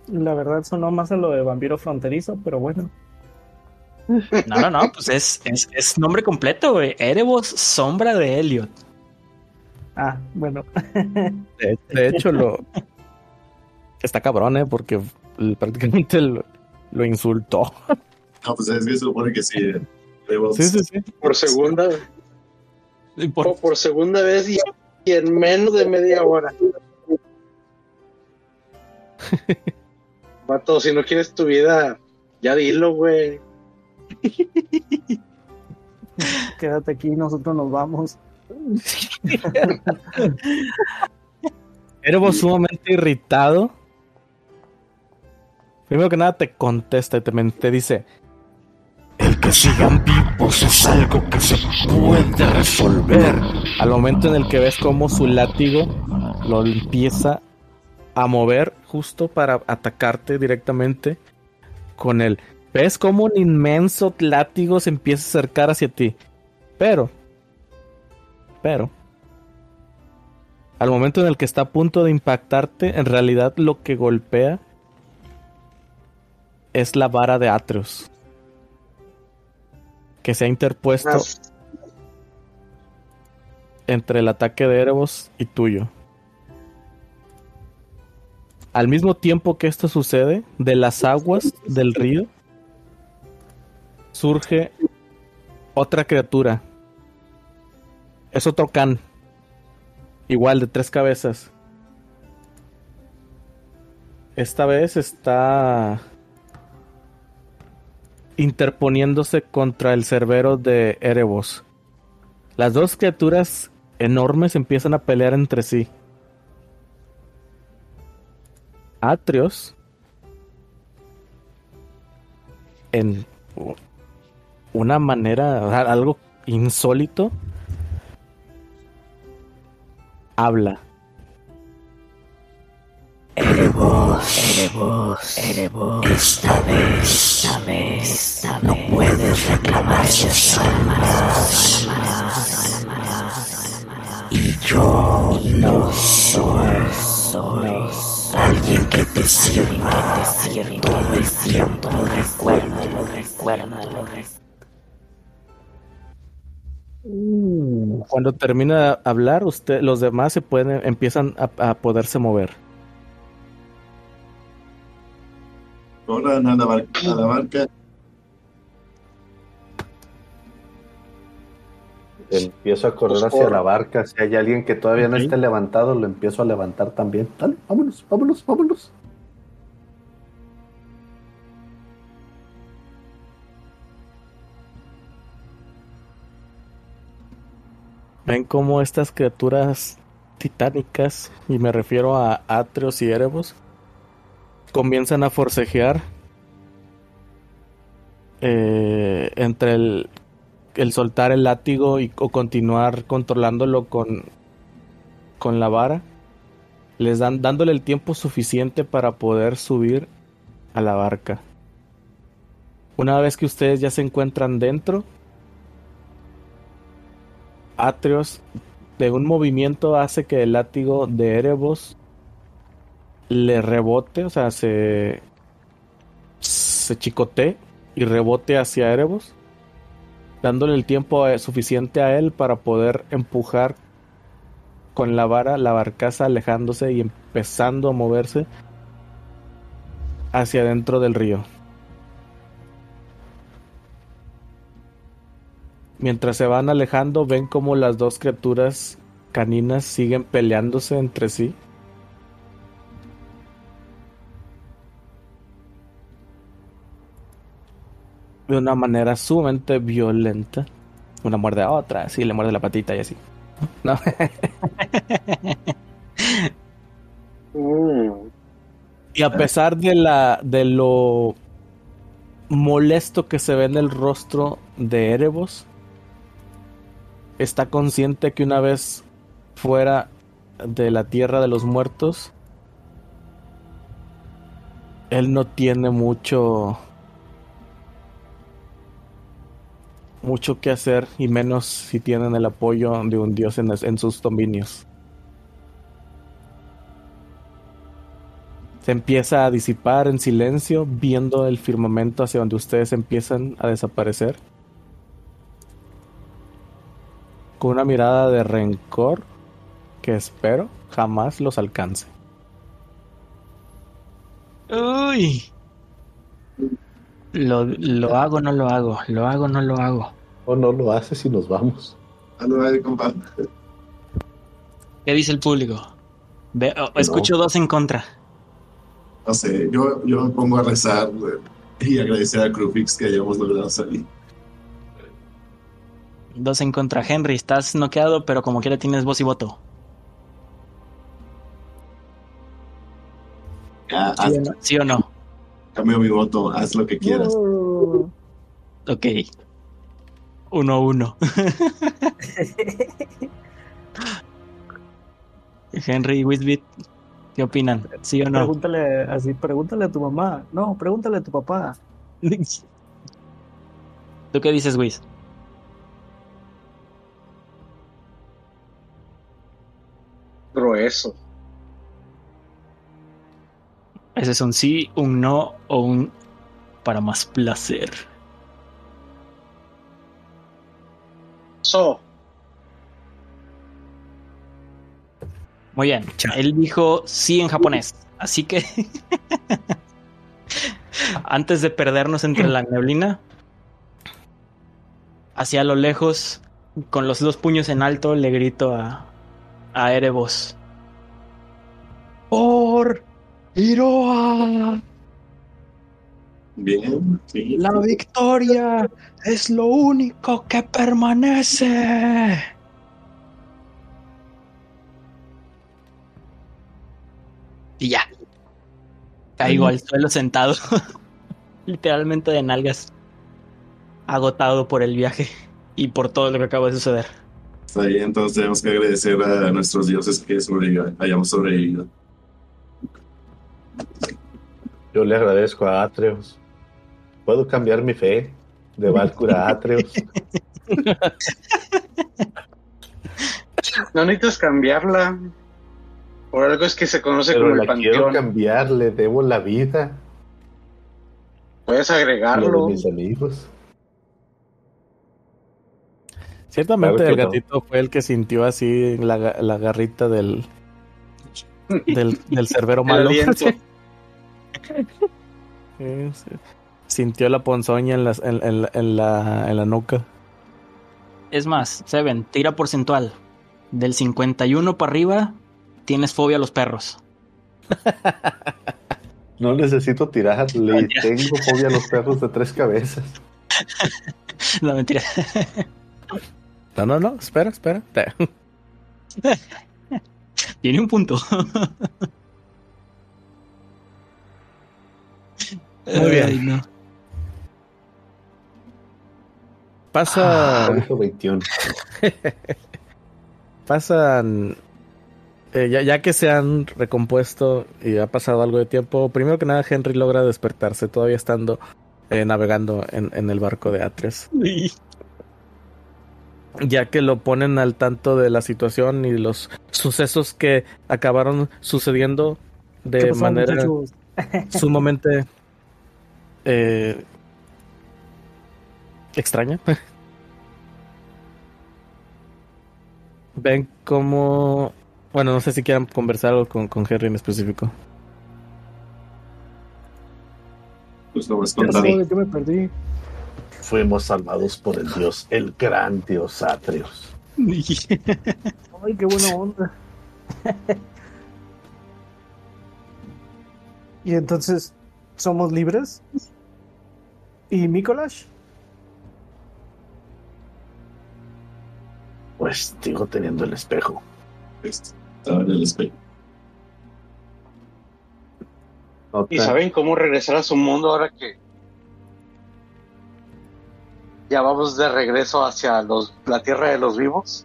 D: La verdad sonó más a lo de vampiro fronterizo, pero bueno.
C: No, no, no, pues es, es, es nombre completo, güey. Erebos, sombra de Elliot.
D: Ah, bueno.
A: De, de hecho, lo. Está cabrón, ¿eh? Porque prácticamente lo, Lo insultó.
E: No, pues es que se supone que sí. eh, Debo-
A: Sí, sí, sí.
F: Por segunda,
C: por-
F: o por segunda vez y, y en menos de media hora. Vato, si no quieres tu vida, ya dilo, güey.
D: Quédate aquí, nosotros nos vamos.
A: Erebos sumamente irritado. Primero que nada te contesta y te, te dice,
H: El que sigan vivos es algo que se puede resolver.
A: al momento en el que ves cómo su látigo lo empieza a mover justo para atacarte directamente con él. Ves cómo un inmenso látigo se empieza a acercar hacia ti. Pero, pero, al momento en el que está a punto de impactarte, en realidad lo que golpea es la vara de Atreus. Que se ha interpuesto
F: Más-
A: entre el ataque de Erebos y tuyo. Al mismo tiempo que esto sucede, de las aguas del río surge otra criatura. Es otro can. Igual de tres cabezas. Esta vez está interponiéndose contra el cerbero de Erebos. Las dos criaturas enormes empiezan a pelear entre sí. Atrios, en una manera, algo insólito, habla.
H: Esta vez, esta vez, no puedes reclamar sus almas. Y yo no soy, soy alguien que te sirva, que te sirva todo el tiempo. Recuérdalo, recuérdalo.
A: Cuando termina de hablar, usted, los demás se pueden, empiezan a, a poderse mover.
E: Corran a la barca. A la barca.
B: Empiezo a correr
F: Pues
B: hacia la barca. Si hay alguien que todavía no esté levantado, lo empiezo a levantar también. Dale, vámonos, vámonos, vámonos.
A: Ven cómo estas criaturas titánicas, y me refiero a Atreos y Erebos, comienzan a forcejear eh, entre el, el soltar el látigo y, o continuar controlándolo con, con la vara. Les dan dándole el tiempo suficiente para poder subir a la barca. Una vez que ustedes ya se encuentran dentro, Atreos de un movimiento hace que el látigo de Erebos le rebote, o sea, se chicotee y rebote hacia Erebos, dándole el tiempo suficiente a él para poder empujar con la vara la barcaza alejándose y empezando a moverse hacia dentro del río. Mientras se van alejando, ven como las dos criaturas caninas siguen peleándose entre sí. De una manera sumamente violenta. Una muerde a otra, así le muerde la patita y así. No.
F: Mm.
A: Y a pesar de la de lo molesto que se ve en el rostro de Erebos, está consciente que una vez fuera de la tierra de los muertos, él no tiene mucho mucho que hacer y menos si tienen el apoyo de un dios en, en sus dominios. Se empieza a disipar en silencio, viendo el firmamento hacia donde ustedes empiezan a desaparecer. Con una mirada de rencor que espero jamás los alcance.
C: Uy. Lo, lo hago, no lo hago. Lo hago, no lo hago.
B: O no lo haces y nos vamos.
E: Compa.
C: ¿Qué dice el público? Ve- oh, escucho dos en contra.
E: No sé, yo, yo me pongo a rezar güey, y agradecer a Crufix que hayamos logrado salir.
C: Dos en contra. Henry, estás noqueado, pero como quiera tienes voz y voto.
E: Haz-
C: ¿Sí o no?
E: cambio mi voto, haz lo que quieras.
D: Uh,
C: Ok. Uno a uno. Henry, Whitbit, ¿qué opinan? ¿Sí o no?
D: Pregúntale así, pregúntale a tu mamá. No, pregúntale a tu papá.
C: ¿Tú qué dices, Wiz?
F: Grueso.
C: Ese es un sí, un no o un para más placer.
F: So,
C: Muy bien. Él dijo sí en japonés. Así que antes de perdernos entre la neblina, hacia lo lejos, con los dos puños en alto, le grito a, a Erebos. Por Hiroa,
E: Bien, sí.
C: la victoria es lo único que permanece. Y ya. Caigo al suelo sentado. Literalmente de nalgas. Agotado por el viaje y por todo lo que acaba de suceder.
E: Está bien, entonces tenemos que agradecer a nuestros dioses que sobreviv- hayamos sobrevivido.
B: Yo le agradezco a Atreus. ¿Puedo cambiar mi fe de Valkyra a Atreus?
F: no necesitas cambiarla. Por algo es que se conoce
B: Pero
F: como el
B: la quiero
F: panteón.
B: cambiar, le debo la vida
F: Puedes
B: a
F: agregarlo.
B: mis amigos.
A: Ciertamente el
B: no.
A: gatito fue el que sintió así la, la garrita del, del, del cerbero malo.
F: aliento.
A: Sí, sí. Sintió la ponzoña en, las- en- en la- en la, en la nuca.
C: Es más, Seven, tira porcentual. Del 51 para arriba, tienes fobia a los perros.
B: No necesito tirar, le
C: Mentira.
B: tengo fobia a los perros de tres cabezas.
C: No, mentira.
A: No, no, no, espera, espera. Te-
C: Tiene un punto.
A: Muy bien.
C: Ay, no.
A: Pasa,
B: 21.
A: pasan, eh, ya, ya que se han recompuesto y ha pasado algo de tiempo, primero que nada Henry logra despertarse, todavía estando eh, navegando en, en el barco de Atres. Ya que lo ponen al tanto de la situación y los sucesos que acabaron sucediendo
D: ¿Qué
A: de
D: pasó,
A: manera
D: muchachos?
A: sumamente eh, extraña. Ven como... Bueno, no sé si quieran conversar algo con, con Henry en específico.
E: Pues lo vas contando.
D: ¿De qué me perdí?
B: Fuimos salvados por el dios, el gran dios Atreus.
D: Ay, qué buena onda. y entonces, ¿somos libres? ¿Y Mikolash?
B: Pues sigo teniendo el espejo.
E: Estaba en el espejo.
F: ¿Y saben cómo regresar a su mundo ahora que ya vamos de regreso hacia los, la tierra de los vivos?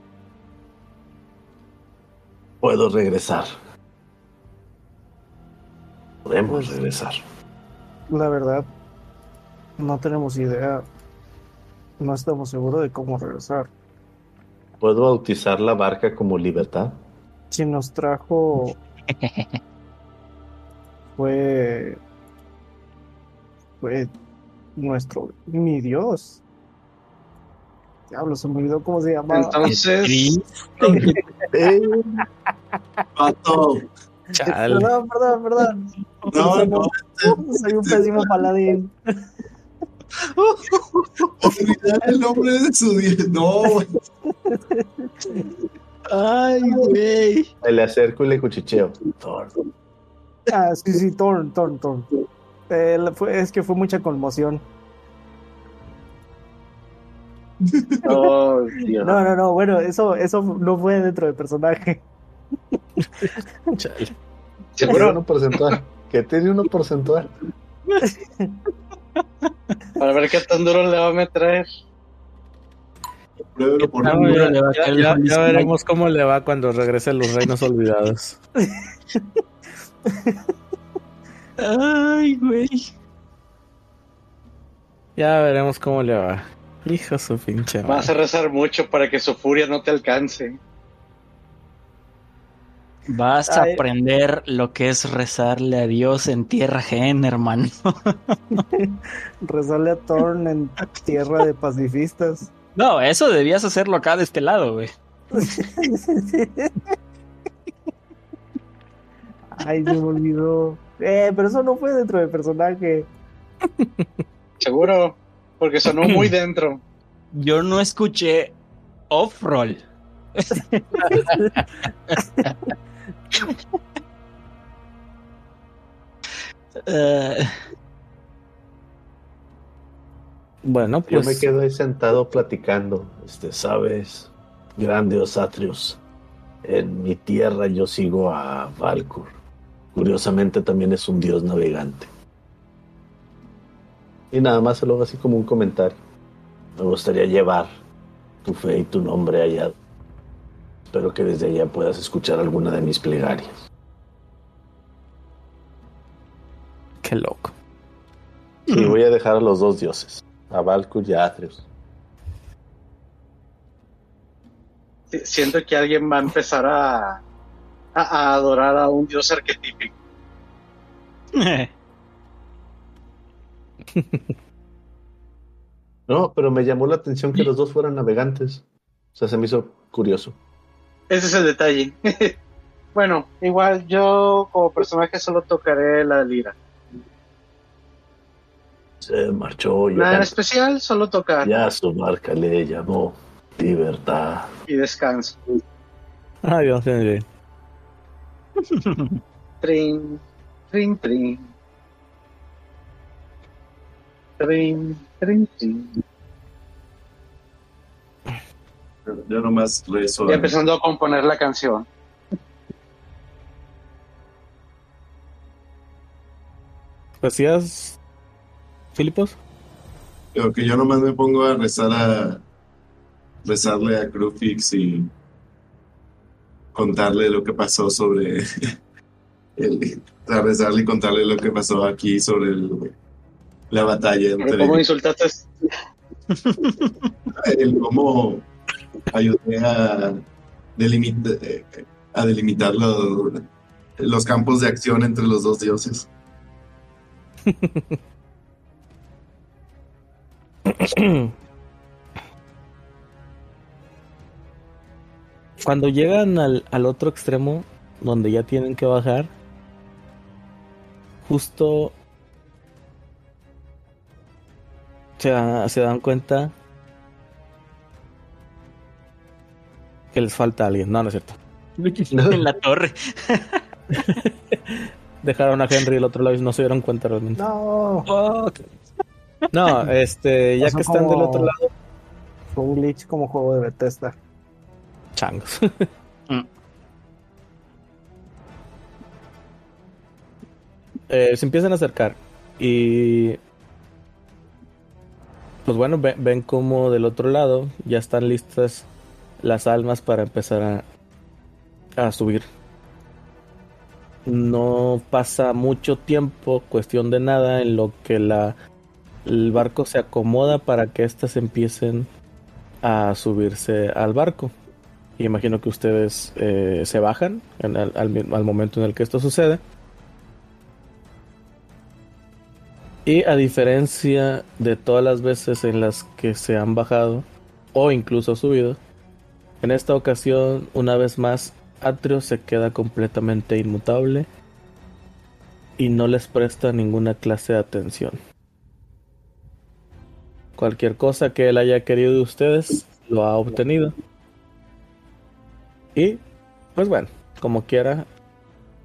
B: Puedo regresar. Podemos regresar.
D: La verdad, no tenemos idea. No estamos seguros de cómo regresar.
B: ¿Puedo bautizar la barca como libertad?
D: Quien nos trajo fue fue nuestro mi Dios. Diablo, se me olvidó cómo se llamaba.
F: Entonces,
E: ¡Pato!
A: Chale.
D: Perdón, perdón, perdón.
E: No, no.
D: Soy un pésimo paladín.
E: Olvidar el nombre de su dios. No.
C: Ay, güey.
B: Le acerco y le cuchicheo. Thor.
D: Ah, sí, sí, Thorn, Thorn, Thorn. Eh, fue- es que fue mucha conmoción.
F: Oh, Dios.
D: No, no, no, bueno, eso, eso no fue dentro del personaje.
A: Chale.
B: Que tiene uno porcentual. Que tiene uno porcentual.
F: Para ver qué tan duro le va a meter.
E: Pruébelo por
C: tal,
E: un-
C: güey? le va a
A: Ya, ya- veremos cómo le va cuando regrese a los reinos olvidados.
C: Ay, güey.
A: Ya veremos cómo le va. Hijo su pinche
F: Vas a rezar mucho para que su furia no te alcance.
C: Vas a aprender lo que es rezarle a Dios en tierra ajena, hermano.
D: Rezarle a Thorn en tierra de pacifistas.
C: No, eso debías hacerlo acá de este lado, güey.
D: Ay, se me olvidó. Eh, pero eso no fue dentro del personaje.
F: Seguro, porque sonó muy dentro.
C: Yo no escuché off-roll.
A: Bueno,
B: Yo
A: pues
B: me quedo ahí sentado platicando. Este, sabes, grande Osatrius. En mi tierra yo sigo a Valkur. Curiosamente también es un dios navegante. Y nada más se lo hago así como un comentario. Me gustaría llevar tu fe y tu nombre allá. Espero que desde allá puedas escuchar alguna de mis plegarias.
A: qué loco.
B: Y voy a dejar a los dos dioses, a Valkur y a Atreus.
F: Si- Siento que alguien va a empezar a, a, a adorar a un dios arquetípico.
B: No, pero me llamó la atención que los dos fueran navegantes. O sea, se me hizo curioso.
F: Ese es el detalle. bueno, igual yo como personaje solo tocaré la lira.
B: Se marchó y
F: Nada en especial, solo tocar
B: ya su marca le llamó libertad.
F: y descanso.
A: Ay, Dios mío.
F: Trin, trin, trin. Trin, trin, trin.
E: Yo nomás rezo.
F: Y empezando a componer la canción.
A: ¿Decías, Filipos?
E: Pero que yo nomás me pongo a rezar a rezarle a Crufix y contarle lo que pasó sobre el, a rezarle y contarle lo que pasó aquí sobre el- la batalla
F: Pero
E: entre
F: ¿Cómo insultaste?
E: el cómo ayudé a delimitar a delimitar los, los campos de acción entre los dos dioses.
A: Cuando llegan al, al otro extremo, donde ya tienen que bajar, justo se, da- se dan cuenta que les falta alguien. No, no es cierto.
C: en la torre.
A: Dejaron a Henry del otro lado y no se dieron cuenta realmente.
D: No,
C: Oh,
A: No, este, ya que están del otro lado,
D: fue un glitch como juego de Bethesda.
A: changos.
C: Mm.
A: Eh, se empiezan a acercar y pues bueno, ve- ven como del otro lado ya están listas las almas para empezar a, subir. No pasa mucho tiempo, cuestión de nada, en lo que la, el barco se acomoda para que éstas empiecen a subirse al barco. Y imagino que ustedes eh, se bajan al, al momento en el que esto sucede. Y a diferencia de todas las veces en las que se han bajado o incluso subido, en esta ocasión, una vez más, Atrio se queda completamente inmutable y no les presta ninguna clase de atención. Cualquier cosa que él haya querido de ustedes, lo ha obtenido. Y, pues bueno, como quiera,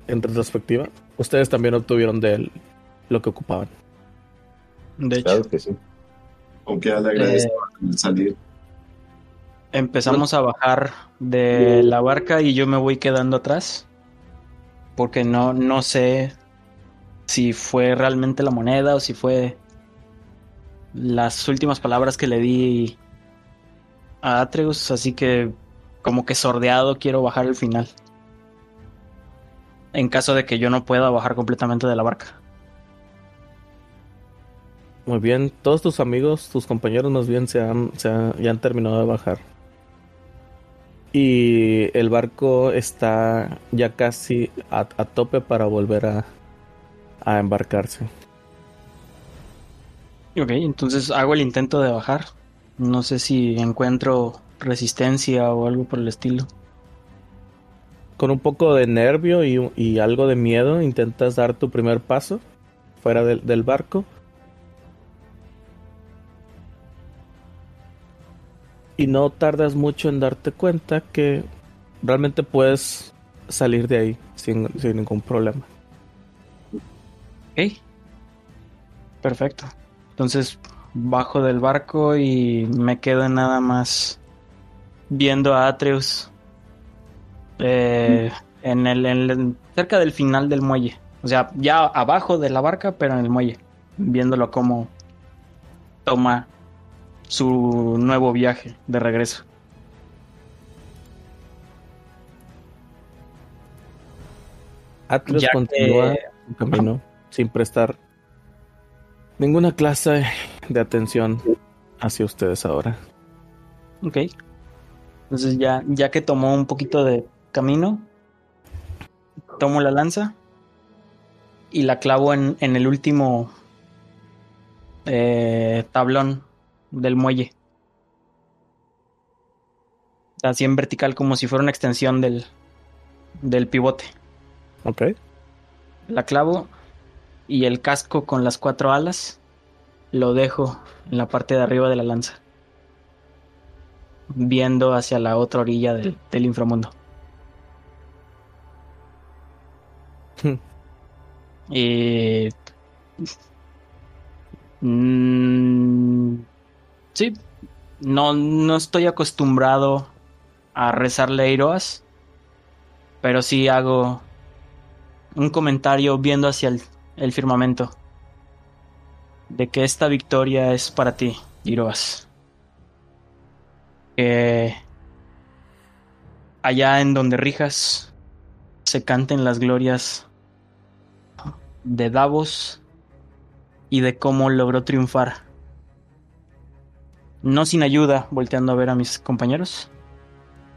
A: en retrospectiva, ustedes también obtuvieron de él lo que ocupaban.
C: De hecho,
B: Claro que sí.
E: Aunque le agradezco al salir.
C: empezamos a bajar de la barca y yo me voy quedando atrás. Porque no, no sé si fue realmente la moneda o si fue las últimas palabras que le di a Atreus. Así que como que sordeado quiero bajar al final. En caso de que yo no pueda bajar completamente de la barca.
A: Muy bien, todos tus amigos, tus compañeros más bien se han, se han- ya han terminado de bajar. Y el barco está ya casi a, a tope para volver a, a embarcarse.
C: Ok, entonces hago el intento de bajar. No sé si encuentro resistencia o algo por el estilo.
A: Con un poco de nervio y, y algo de miedo, intentas dar tu primer paso fuera del, del barco. Y no tardas mucho en darte cuenta que realmente puedes salir de ahí sin, sin ningún problema.
C: Ok. Perfecto. Entonces bajo del barco y me quedo nada más viendo a Atreus eh, en el, en el- cerca del final del muelle. O sea, ya abajo de la barca, pero en el muelle. Viéndolo como toma su nuevo viaje de regreso.
A: Atlas
C: Ya que-
A: continúa su camino sin prestar ninguna clase de atención hacia ustedes ahora.
C: Ok. Entonces ya, ya que tomó un poquito de camino, tomo la lanza y la clavo en, en el último eh, tablón del muelle. Así en vertical, como si fuera una extensión del, del pivote.
A: ¿Ok?
C: La clavo y el casco con las cuatro alas lo dejo en la parte de arriba de la lanza. Viendo hacia la otra orilla del, del inframundo. Y... Mm, sí, no, no estoy acostumbrado a rezarle a Iroas, pero sí hago un comentario viendo hacia el, el firmamento de que esta victoria es para ti, Iroas. Que allá en donde rijas se canten las glorias de Davos y de cómo logró triunfar. No sin ayuda, volteando a ver a mis compañeros,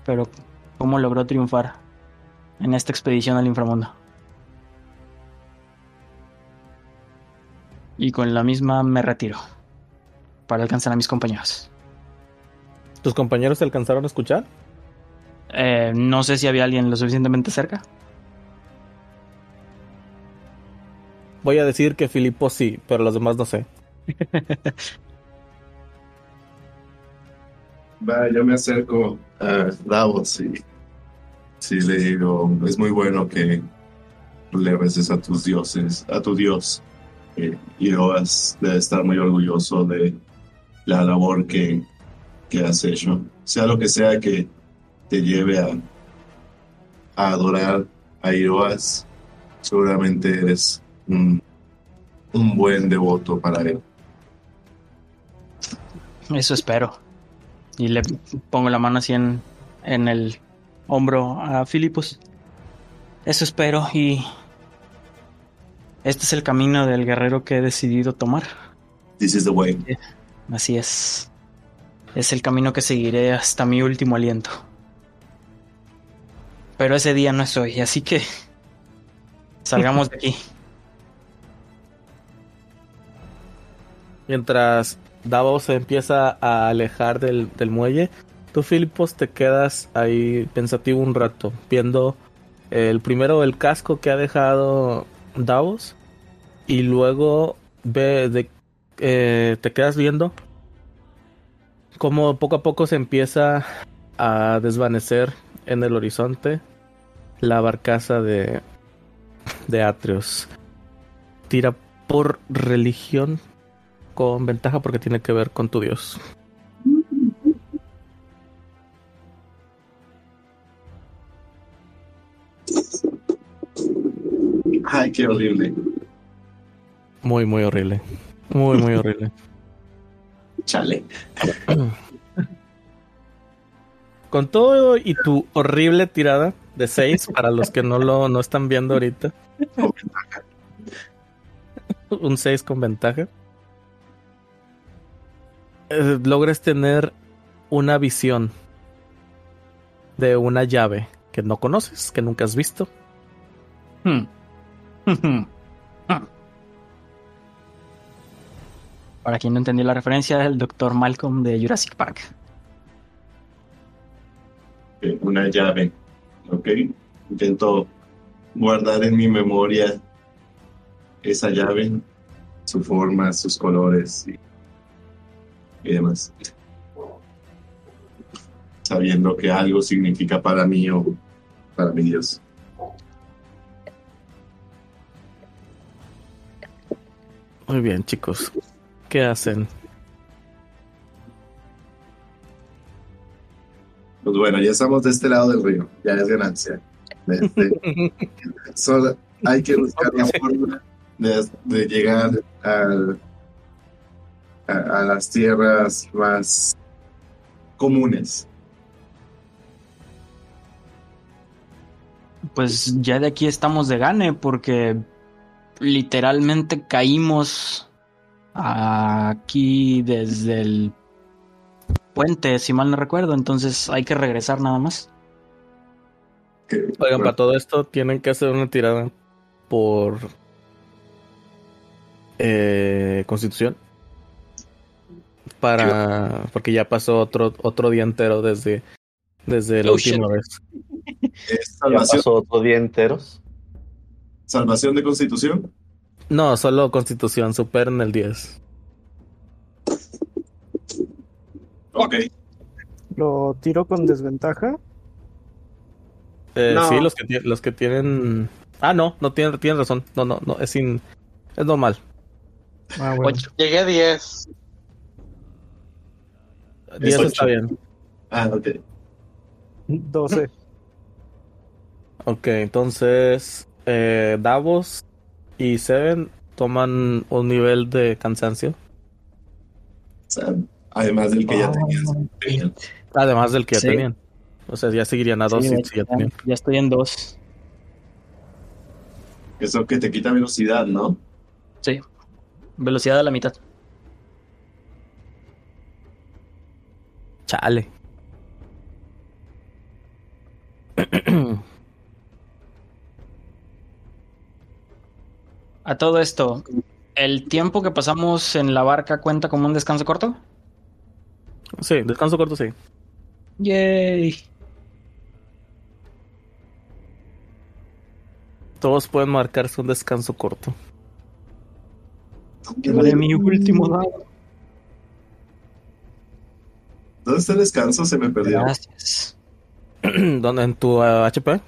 C: pero cómo logró triunfar en esta expedición al inframundo. Y con la misma me retiro para alcanzar a mis compañeros.
A: ¿Tus compañeros te alcanzaron a escuchar?
C: Eh, no sé si había alguien lo suficientemente cerca.
A: Voy a decir que Filipo sí, pero los demás no sé.
E: Va, yo me acerco a Davos y sí le digo, es muy bueno que le reces a tus dioses, a tu dios. Eh, y Roas debe estar muy orgulloso de la labor que, que has hecho. Sea lo que sea que te lleve a, a adorar a Iroas, seguramente eres un, un buen devoto para él.
C: Eso espero. Y le pongo la mano así en, en el hombro a Filipos. Eso espero y este es el camino del guerrero que he decidido tomar.
E: This is the way.
C: Así es. Es el camino que seguiré hasta mi último aliento. Pero ese día no es hoy, así que salgamos de aquí.
A: Mientras Davos se empieza a alejar del, del muelle, tú, Filipos, te quedas ahí pensativo un rato, viendo el primero el casco que ha dejado Davos y luego ve eh, te quedas viendo como poco a poco se empieza a desvanecer en el horizonte la barcaza de, de Atreus. Tira por religión con ventaja porque tiene que ver con tu dios.
E: Ay, qué horrible.
A: Muy, muy horrible. Muy, muy horrible.
E: Chale.
A: Con todo y tu horrible tirada de 6, para los que no lo no están viendo ahorita. Un 6 con ventaja. Eh, logres tener una visión de una llave que no conoces, que nunca has visto.
C: Hmm. Para quien no entendió la referencia, el Dr. Malcolm de Jurassic Park.
E: Eh, Una llave. Ok. Intento guardar en mi memoria esa llave, su forma, sus colores y, y demás. Sabiendo que algo significa para mí o para mi Dios.
A: Muy bien, chicos. ¿Qué hacen?
E: Pues bueno, ya estamos de este lado del río, ya es ganancia. Este, solo hay que buscar la forma de, de llegar al- a, a las tierras más comunes.
C: Pues ya de aquí estamos de gane porque literalmente caímos aquí desde el puente, si mal no recuerdo. Entonces hay que regresar nada más.
A: Oigan,
E: bueno,
A: para todo esto tienen que hacer una tirada por eh, Constitución. Para porque ya pasó otro otro día entero desde desde la
C: Oh,
A: última vez.
E: ¿es
B: Ya pasó otro día enteros.
E: salvación de constitución.
A: No, solo Constitución, superen el 10.
E: Ok.
D: Lo tiro con desventaja.
A: Eh,
F: No.
A: Sí, los que, los que tienen. Ah, no, no tienen, tienen razón. No, no, no, es sin. Es normal.
D: Ah, bueno.
C: Ocho.
F: Llegué a 10.
A: 10
E: ocho.
A: está bien.
E: Ah, ok.
D: 12.
A: Ok, entonces. eh, Davos y Seven toman un nivel de cansancio.
E: Además del que ya
C: Ah,
E: tenían.
A: Además del que ya
C: Sí.
A: tenían. O sea, ya seguirían a dos
C: Sí,
A: si- ya tenían.
C: ya estoy en dos.
E: Eso que te quita velocidad, ¿no?
C: Sí. Velocidad a la mitad.
A: Chale.
C: A todo esto, ¿el tiempo que pasamos en la barca cuenta como un descanso corto?
A: Sí, descanso corto, sí.
C: Yay.
A: Todos pueden marcarse un descanso corto.
C: Vale, mi último dado.
E: ¿Dónde está el descanso? Se me perdió.
C: Gracias.
A: ¿Dónde? ¿En tu eh, HP?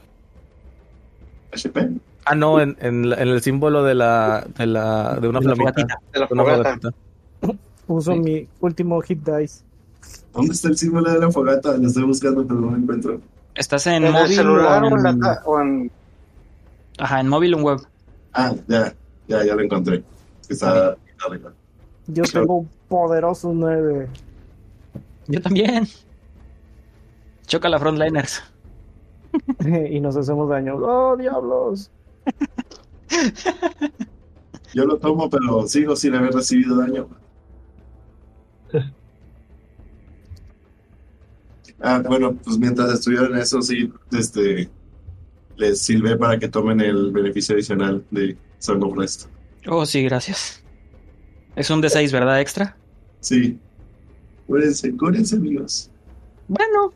E: HP.
A: Ah, no, en, en, el símbolo de la, de la, de una
C: De la
A: flamita.
F: De la fogata.
A: fogatita.
D: Uso
C: Sí.
D: mi último hit dice.
E: ¿Dónde está el símbolo de la fogata? Lo estoy buscando, pero no lo encuentro.
C: ¿Estás en,
F: ¿En
C: móvil
F: el celular
C: o
F: en la o en-
C: Ajá, en móvil o en web?
E: Ah, ya, ya, ya lo encontré. Es que está arriba.
D: Yo tengo un poderoso 9.
C: Yo también. Choca la frontliners.
D: y nos hacemos daño. ¡Oh, diablos!
E: Yo lo tomo, pero sigo sin haber recibido daño. Ah, bueno, pues mientras estuvieron eso, sí, este, les sirve para que tomen el beneficio adicional de Song of Rest.
C: Oh, sí, gracias. Es un D6, ¿verdad? Extra.
E: Sí. Cúrense, cúrense, amigos.
C: Bueno.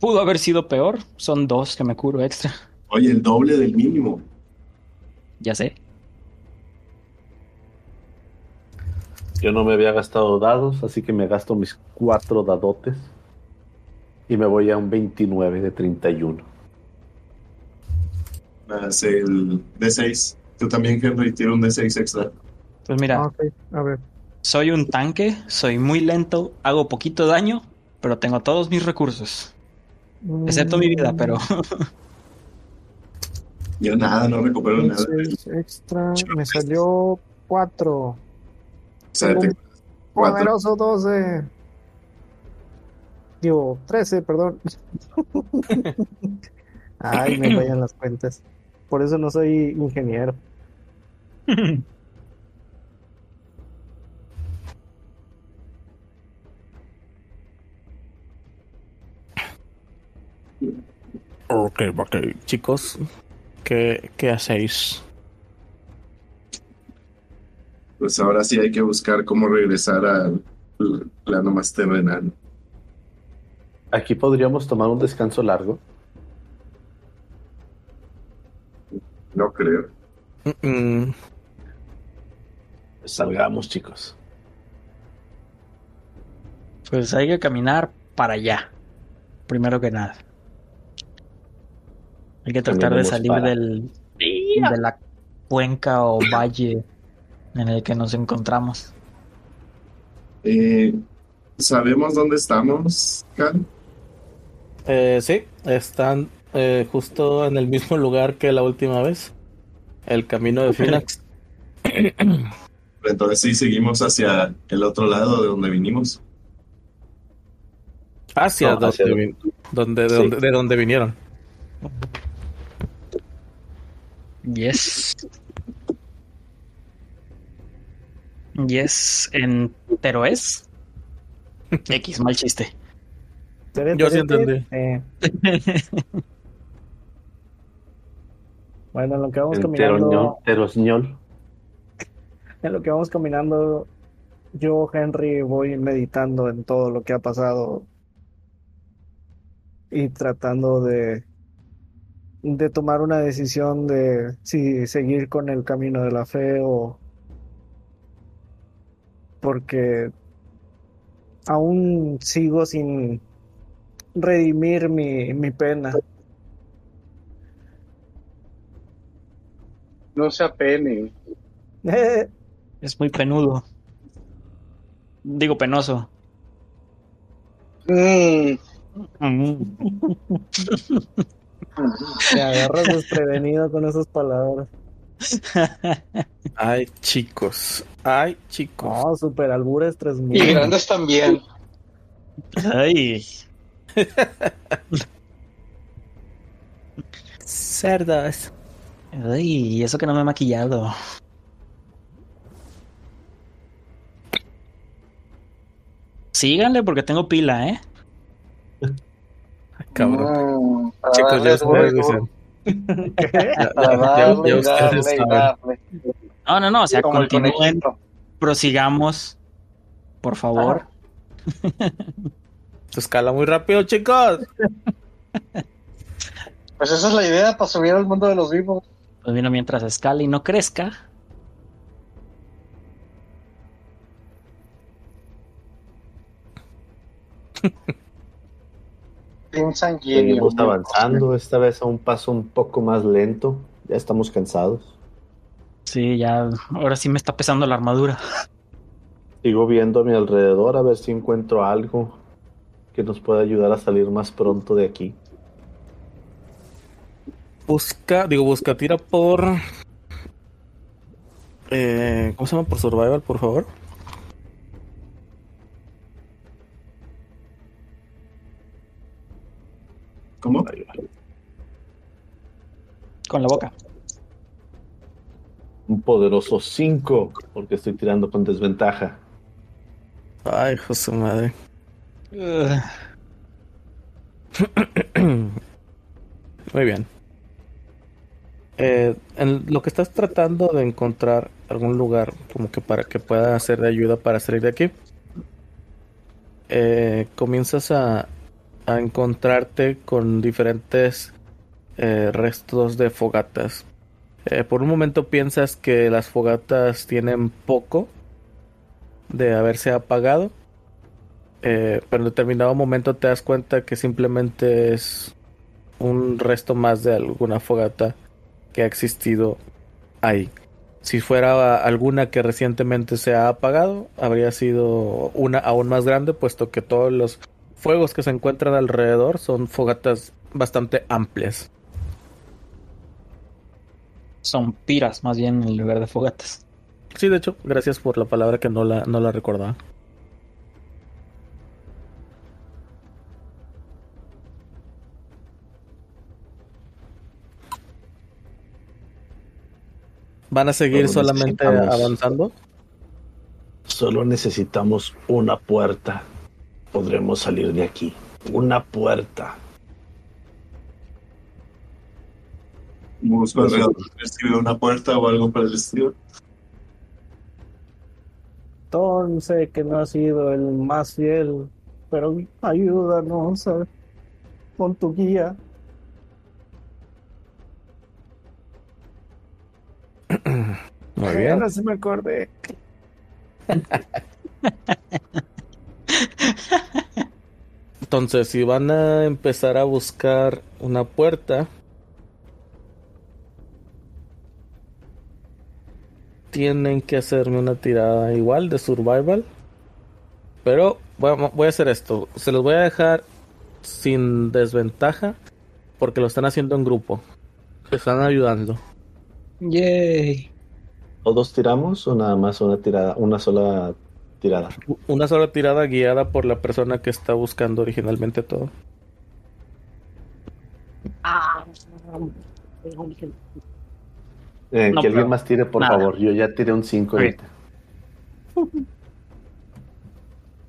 C: Pudo haber sido peor. Son dos que me curo extra.
E: Oye, el doble del mínimo.
C: Ya sé.
B: Yo no me había gastado dados, así que me gasto mis cuatro dadotes. Y me voy a un 29 de 31.
E: Más el D6. Tú también, Henry, tira un D6 extra.
C: Pues mira,
G: Ah, ok, a ver.
C: Soy un tanque, soy muy lento, hago poquito daño, pero tengo todos mis recursos. Excepto mi vida, pero
E: Yo nada, no recupero nada.
D: extra. Me salió 4.
E: O sea, te- cuatro.
D: Poderoso 12. Digo, 13, perdón. Ay, me vayan las cuentas. Por eso no soy ingeniero.
A: Ok, ok. Chicos, ¿qué, qué hacéis?
E: Pues ahora sí hay que buscar cómo regresar al plano más terrenal.
B: Aquí podríamos tomar un descanso largo.
E: No creo.
A: Mm, mm.
B: Pues salgamos, chicos.
C: pues hay que caminar para allá. Primero que nada. Hay que tratar de salir
B: para-
C: del de la cuenca o valle en el que nos encontramos.
E: Eh, ¿Sabemos dónde estamos, Cal?
A: Eh, sí, están eh, justo en el mismo lugar que la última vez. El camino de Phoenix.
E: Entonces sí seguimos hacia el otro lado de donde vinimos.
A: Hacia,
B: No,
A: donde,
B: hacia
A: vin- donde, de,
B: Sí.
A: donde, de donde vinieron.
C: Yes. Yes, en Teroes. X, mal chiste.
A: Yo sí entendí.
D: Eh. Bueno, en lo que vamos caminando, en lo que vamos caminando, yo, Henry, voy meditando en todo lo que ha pasado y tratando de, de tomar una decisión de si seguir con el camino de la fe o porque aún sigo sin redimir mi, mi pena.
F: No se apene.
C: Es muy penudo. Digo penoso.
F: Mm,
D: Te agarras desprevenido con esas palabras.
A: Ay, chicos. Ay, chicos.
D: No, super albures
F: y
D: 3000.
F: grandes también.
C: Ay,
A: Cerdas.
C: ay, y eso que no me he maquillado. Síganle porque tengo pila, ¿eh?
A: Cabrón.
F: Para
A: Chicos, ya ustedes dicen. Ya- ustedes saben.
C: No, no, no, o sea, continúen, prosigamos, por favor.
A: Se escala muy rápido, chicos.
F: Pues esa es la idea para subir al mundo de los vivos.
C: Pues mira, mientras escale y no crezca.
B: Seguimos avanzando, esta vez a un paso un poco más lento. Ya estamos cansados.
C: Sí, ya, ahora sí me está pesando la armadura.
B: Sigo viendo a mi alrededor a ver si encuentro algo que nos pueda ayudar a salir más pronto de aquí.
A: Busca, digo, busca, tira por. Eh, ¿Cómo se llama? Por Survival, por favor.
E: ¿Cómo?
C: Con la boca.
B: Un poderoso 5, porque estoy tirando con desventaja.
A: Ay, José madre.
C: Ugh.
A: Muy bien. Eh, en lo que estás tratando de encontrar algún lugar como que para que pueda ser de ayuda para salir de aquí, eh, comienzas a, a encontrarte con diferentes eh, restos de fogatas. Eh, por un momento piensas que las fogatas tienen poco, de haberse apagado. Eh, pero en determinado momento te das cuenta que simplemente es un resto más de alguna fogata que ha existido ahí. Si fuera alguna que recientemente se ha apagado, habría sido una aún más grande, puesto que todos los fuegos que se encuentran alrededor son fogatas bastante amplias.
C: Son piras, más bien, en lugar de fogatas.
A: Sí, de hecho, gracias por la palabra que no la, no la recordaba. ¿Van a seguir
B: Solo
A: solamente avanzando?
B: Solo necesitamos una puerta. Podremos salir de aquí. Una puerta.
E: Busco alrededor si veo una puerta o algo por el estilo.
D: Thorn sé que no ha sido el más fiel, pero ayúdanos a- con tu guía.
A: Muy bien.
D: Ahora sí me acordé.
A: Entonces, si van a empezar a buscar una puerta, tienen que hacerme una tirada igual de survival. Pero voy a, voy a hacer esto. Se los voy a dejar sin desventaja porque lo están haciendo en grupo. Se están ayudando.
C: Yay.
B: ¿Todos tiramos o nada más una tirada, una sola tirada?
A: Una sola tirada guiada por la persona que está buscando originalmente todo.
B: Eh,
C: No,
B: que alguien más tire, por
C: nada.
B: favor. Yo ya tiré un 5
C: Ok.
B: ahorita.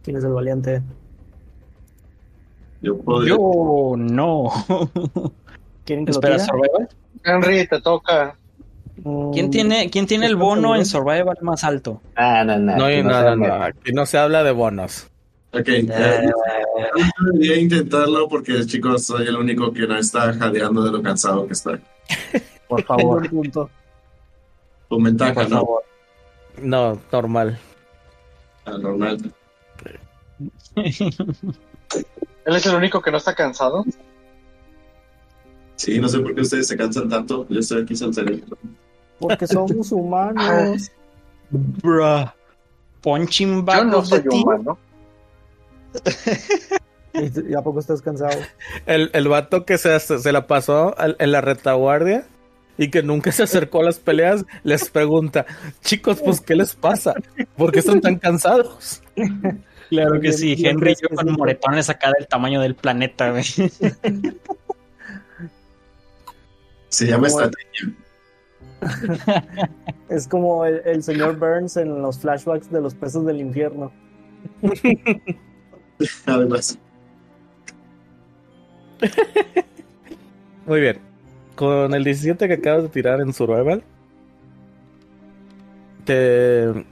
D: ¿Quién es el valiente?
E: Yo podría.
C: Yo no.
D: ¿Quieren que
C: Espera,
D: lo tire?
C: Survival.
F: Henry, te toca.
C: ¿Quién tiene, ¿quién tiene el
D: ¿Estás
C: bono en Survival más alto?
B: Ah, no, no.
A: No hay
B: no.
A: Aquí se habla de bonos.
E: Ok, eh, debería intentarlo porque, chicos, soy el único que no está jadeando de lo cansado que está.
C: Por favor.
D: un punto.
E: Con ventaja,
C: Por
E: ¿no?
C: favor.
A: No, normal.
E: Ah, normal.
F: ¿Él es el único que no está cansado?
E: Sí, no sé por qué ustedes se cansan tanto. Yo estoy aquí saltarito.
D: Porque somos humanos.
C: Bruh. Punching
F: Yo
C: bag
F: no soy
C: team.
F: humano.
D: ¿Y, a poco estás cansado?
A: El, el vato que se, se la pasó al- en la retaguardia y que nunca se acercó a las peleas, les pregunta, chicos, pues, ¿qué les pasa? ¿Por qué están tan cansados?
C: Claro que
D: Bien-
C: sí,
D: bien
C: Henry y yo con moretones acá del tamaño del planeta, güey.
E: Se llama estrategia.
D: Es como el, el señor Burns en los flashbacks de los peces del infierno.
E: Además,
A: Muy bien. Con el 17 que acabas de tirar en Survival, te...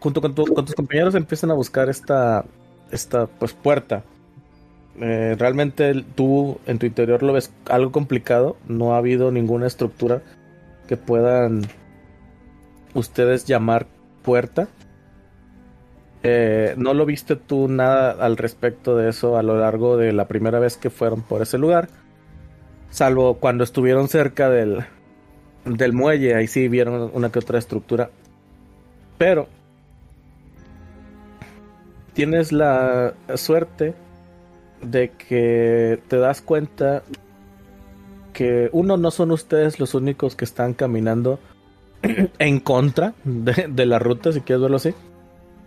A: Junto con, tu- con tus compañeros empiezan a buscar esta, esta pues, puerta. Eh, realmente tú en tu interior lo ves algo complicado. No ha habido ninguna estructura que puedan ustedes llamar puerta. Eh, no lo viste tú nada al respecto de eso a lo largo de la primera vez que fueron por ese lugar. Salvo cuando estuvieron cerca del, del muelle, ahí sí vieron una que otra estructura. Pero tienes la suerte de que te das cuenta que uno no son ustedes los únicos que están caminando en contra de, de la ruta, si quieres verlo así.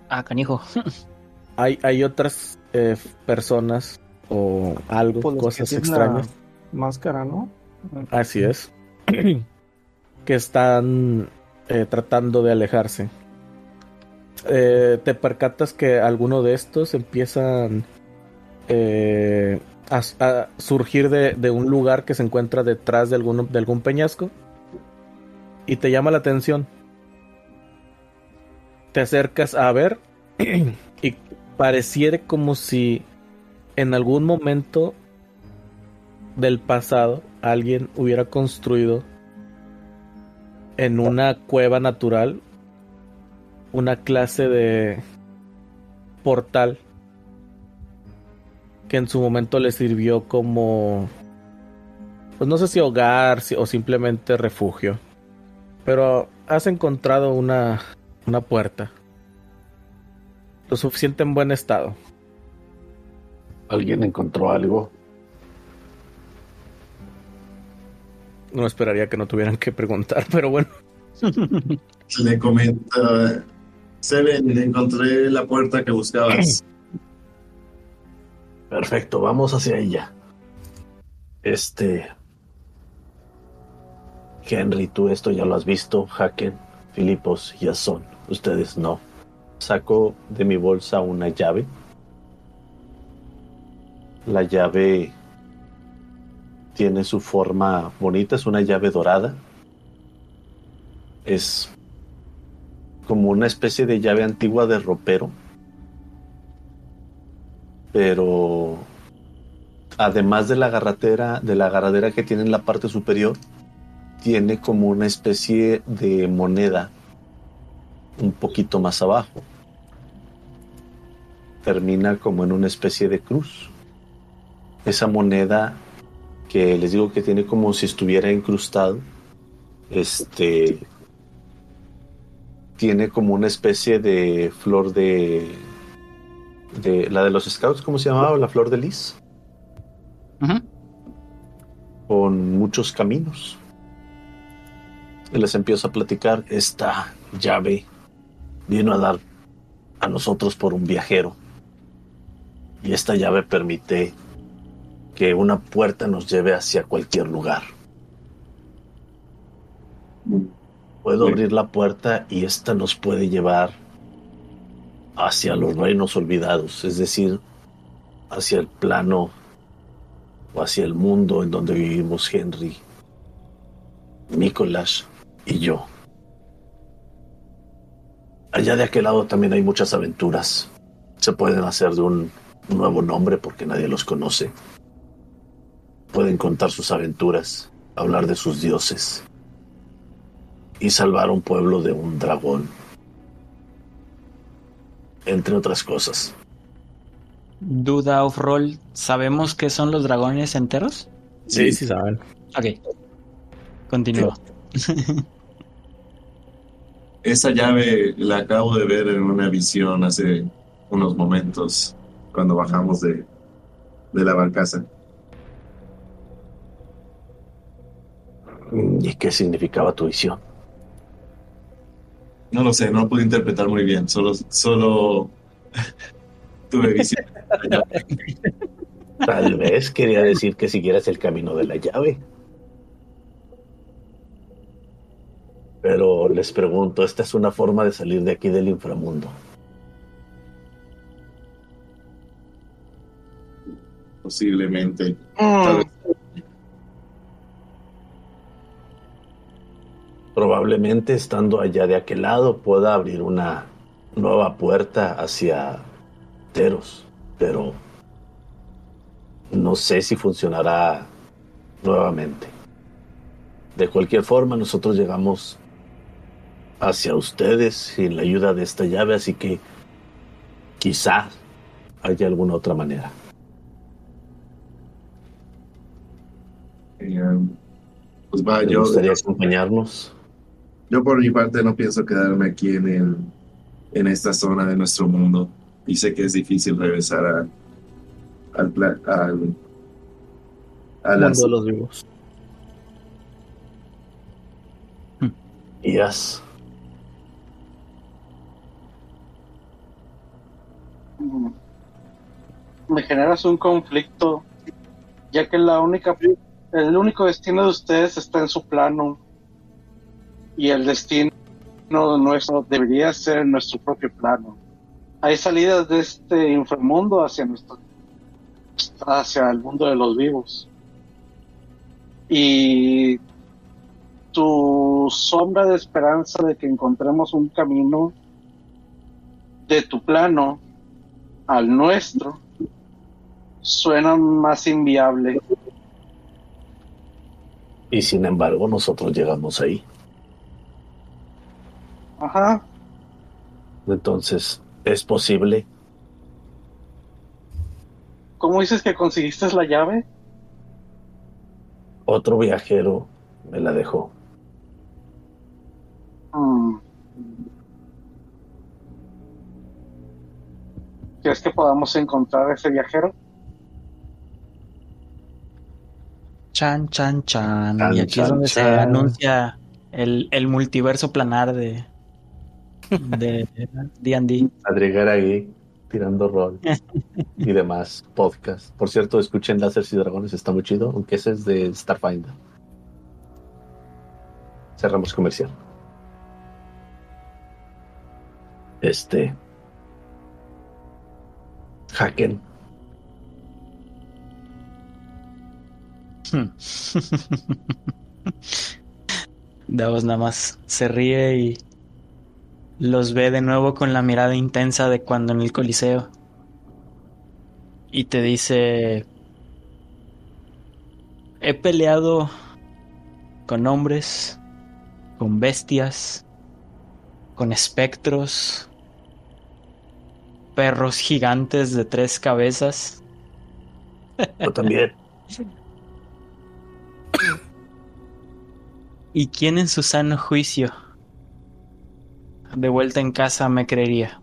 C: Ah, canijo.
A: Hay, hay otras eh, personas o algo,
D: Pues
A: cosas extrañas.
D: la Máscara, ¿no?
A: Así es. que están eh, tratando de alejarse. Eh, te percatas que algunos de estos empiezan eh, a, surgir de, un lugar que se encuentra detrás de algún peñasco y te llama la atención. Te acercas a ver y pareciera como si en algún momento del pasado alguien hubiera construido en una cueva natural una clase de portal que en su momento le sirvió como, pues no sé si hogar si- o simplemente refugio. Pero has encontrado una, una puerta. Lo suficiente en buen estado.
B: ¿Alguien encontró algo?
A: No esperaría que no tuvieran que preguntar, pero bueno.
E: Le comenta, Seven, encontré la puerta que buscabas.
B: Perfecto, vamos hacia ella. Este. Henry, tú esto ya lo has visto. Haken, Filipos, Jason. Ustedes no. Saco de mi bolsa una llave. La llave tiene su forma bonita, es una llave dorada. Es como una especie de llave antigua de ropero pero además de la agarratera, de la agarradera que tiene en la parte superior, tiene como una especie de moneda un poquito más abajo. Termina como en una especie de cruz. Esa moneda que les digo que tiene como si estuviera incrustado, este tiene como una especie de flor de de la de los scouts, ¿cómo se llamaba? La flor de lis, con muchos caminos. Y les empiezo a platicar, esta llave vino a dar a nosotros por un viajero. Y esta llave permite que una puerta nos lleve hacia cualquier lugar. Puedo abrir la puerta y esta nos puede llevar hacia los reinos olvidados, es decir, hacia el plano o hacia el mundo en donde vivimos Henry, Nicolás y yo. Allá de aquel lado también hay muchas aventuras. Se pueden hacer de un nuevo nombre porque nadie los conoce. Pueden contar sus aventuras, hablar de sus dioses y salvar a un pueblo de un dragón entre otras cosas.
C: Duda of roll. ¿Sabemos qué son los dragones enteros?
A: Sí, sí saben.
C: Ok. Continúa.
E: Esa llave la acabo de ver en una visión hace unos momentos cuando bajamos de, de la barcaza.
B: ¿Y qué significaba tu visión?
E: No lo sé, no lo pude interpretar muy bien, solo, solo tuve visión.
B: Tal vez quería decir que siguieras el camino de la llave. Pero les pregunto, ¿esta es una forma de salir de aquí del inframundo?
E: Posiblemente. Tal vez.
B: Probablemente estando allá de aquel lado pueda abrir una nueva puerta hacia Teros, pero no sé si funcionará nuevamente. De cualquier forma, nosotros llegamos hacia ustedes sin la ayuda de esta llave, así que quizá haya alguna otra manera.
E: Eh, pues va,
B: ¿Te
E: yo,
B: gustaría acompañarnos?
E: Yo por mi parte no pienso quedarme aquí en, el, en esta zona de nuestro mundo. Y sé que es difícil regresar a, al, pla- al, a las-
A: Mundo de los vivos.
B: Iras.
F: Mm. me generas un conflicto, ya que la única, el único destino de ustedes está en su plano y el destino nuestro debería ser nuestro propio plano. Hay salidas de este inframundo hacia nuestro, hacia el mundo de los vivos. Y tu sombra de esperanza de que encontremos un camino de tu plano al nuestro suena más inviable.
B: Y sin embargo, nosotros llegamos ahí.
F: Ajá.
B: Entonces, ¿es posible?
F: ¿Cómo dices que conseguiste la llave?
B: Otro viajero me la dejó.
F: Mm. ¿Crees que podamos encontrar a ese viajero?
C: Chan, chan, chan.
B: Chan,
C: y aquí es
B: chan,
C: donde se anuncia el, el multiverso planar de de D&D.
B: Madriguera ahí, tirando rol y demás podcast. Por cierto, escuchen Láseres y Dragones, está muy chido, aunque ese es de Starfinder. Cerramos comercial. Este. Haken.
C: Hmm. Davos nada más se ríe y los ve de nuevo con la mirada intensa de cuando en el Coliseo. Y te dice, he peleado con hombres, con bestias, con espectros, perros gigantes de tres cabezas.
B: Yo también.
C: ¿Y quién en su sano juicio de vuelta en casa me creería?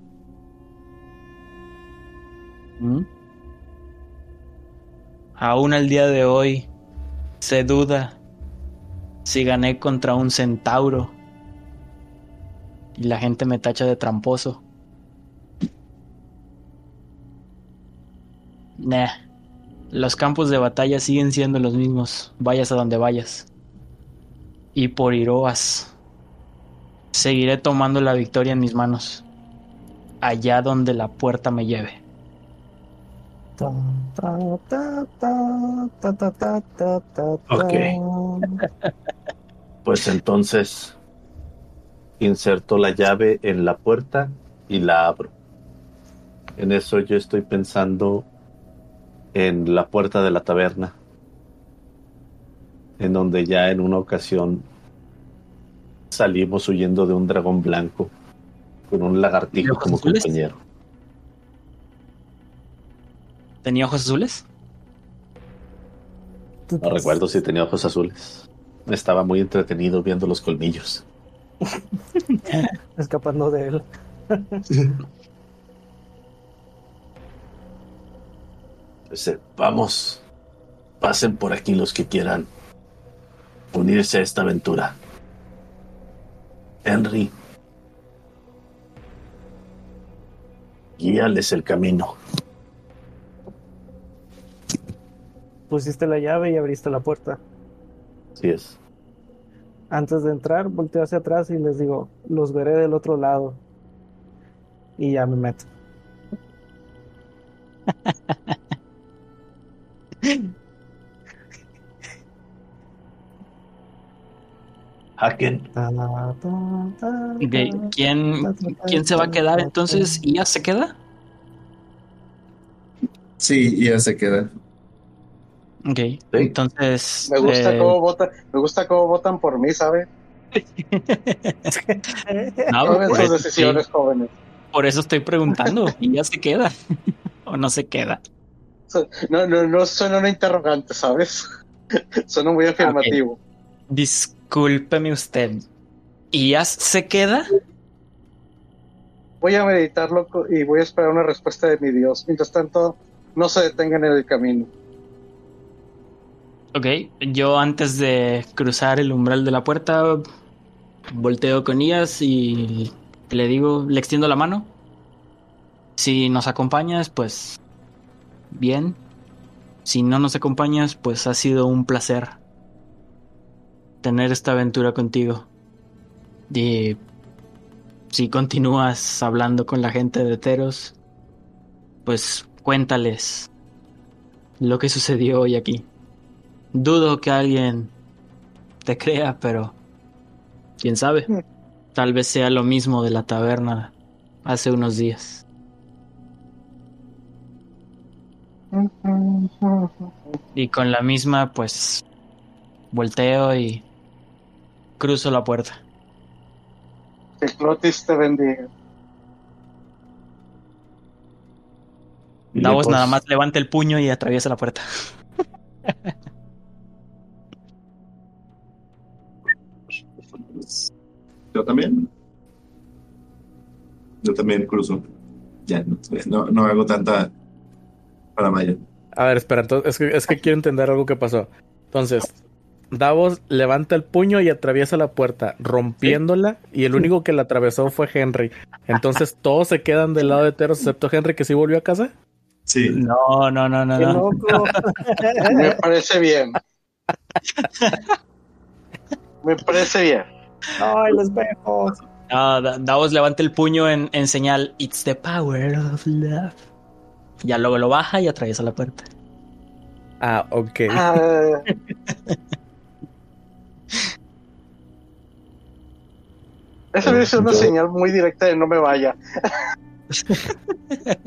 C: ¿Mm? Aún al día de hoy se duda si gané contra un centauro y la gente me tacha de tramposo. Nah, los campos de batalla siguen siendo los mismos, vayas a donde vayas y por Iroas. Seguiré tomando la victoria en mis manos, allá donde la puerta me lleve.
B: Ok. Pues entonces inserto la llave en la puerta y la abro. En eso yo estoy pensando en la puerta de la taberna, en donde ya en una ocasión salimos huyendo de un dragón blanco con un lagartijo como
C: azules?
B: compañero.
C: ¿Tenía ojos azules?
B: No recuerdo si tenía ojos azules. Estaba muy entretenido viendo los colmillos.
D: Escapando de él.
B: Vamos, pasen por aquí los que quieran unirse a esta aventura. Henry, guíales el camino.
D: Pusiste la llave y abriste la puerta.
B: Así es.
D: Antes de entrar, volteo hacia atrás y les digo, los veré del otro lado. Y ya me meto.
B: Haken,
D: Ta, ta, ta,
C: Ok,
D: ta.
C: ¿Quién, ¿Quién se va a quedar entonces? ¿Y ya se queda?
E: Sí, y ya se queda.
C: Ok, entonces...
F: Me gusta
C: eh,
F: cómo votan, me gusta cómo votan por mí, ¿sabe?
C: no, por,
F: sus
C: eso,
F: decisiones, jóvenes.
C: por eso estoy preguntando. ¿Y ya se queda? ¿O no se queda?
F: No, no, no suena una interrogante, ¿sabes? suena muy afirmativo.
C: Discúlpeme usted. ¿Y ya se queda?
F: Voy a meditarlo y voy a esperar una respuesta de mi Dios. Mientras tanto, no se detengan en el camino.
C: Ok, yo antes de cruzar el umbral de la puerta, volteo con Ias y le digo, le extiendo la mano. Si nos acompañas, pues bien. Si no nos acompañas, pues ha sido un placer tener esta aventura contigo. Y si continúas hablando con la gente de Teros, pues cuéntales lo que sucedió hoy aquí. Dudo que alguien te crea, pero quién sabe. Tal vez sea lo mismo de la taberna hace unos días. Y con la misma, pues, volteo y Cruzo la puerta.
F: Teclotes te bendiga.
C: Davos
B: pues.
C: nada más levanta el puño y atraviesa la puerta.
E: Yo también. Yo también cruzo. Ya, no, no hago tanta para mayor.
A: A ver, espera, entonces, es que, es que quiero entender algo que pasó. Entonces, Davos levanta el puño y atraviesa la puerta, rompiéndola, y el único que la atravesó fue Henry. Entonces, todos se quedan del lado de Teros, excepto Henry, que sí volvió a casa.
E: Sí.
C: No, no, no, no,
D: ¡Qué
C: no.
D: loco!
F: Me parece bien. Me parece bien.
D: ¡Ay, el espejo!
C: No, Da- Davos levanta el puño en, en señal It's the power of love. Ya luego lo baja y atraviesa la puerta.
A: Ah, ok.
F: Ah, Esa es una
B: Yo-
F: señal muy directa de no me vaya.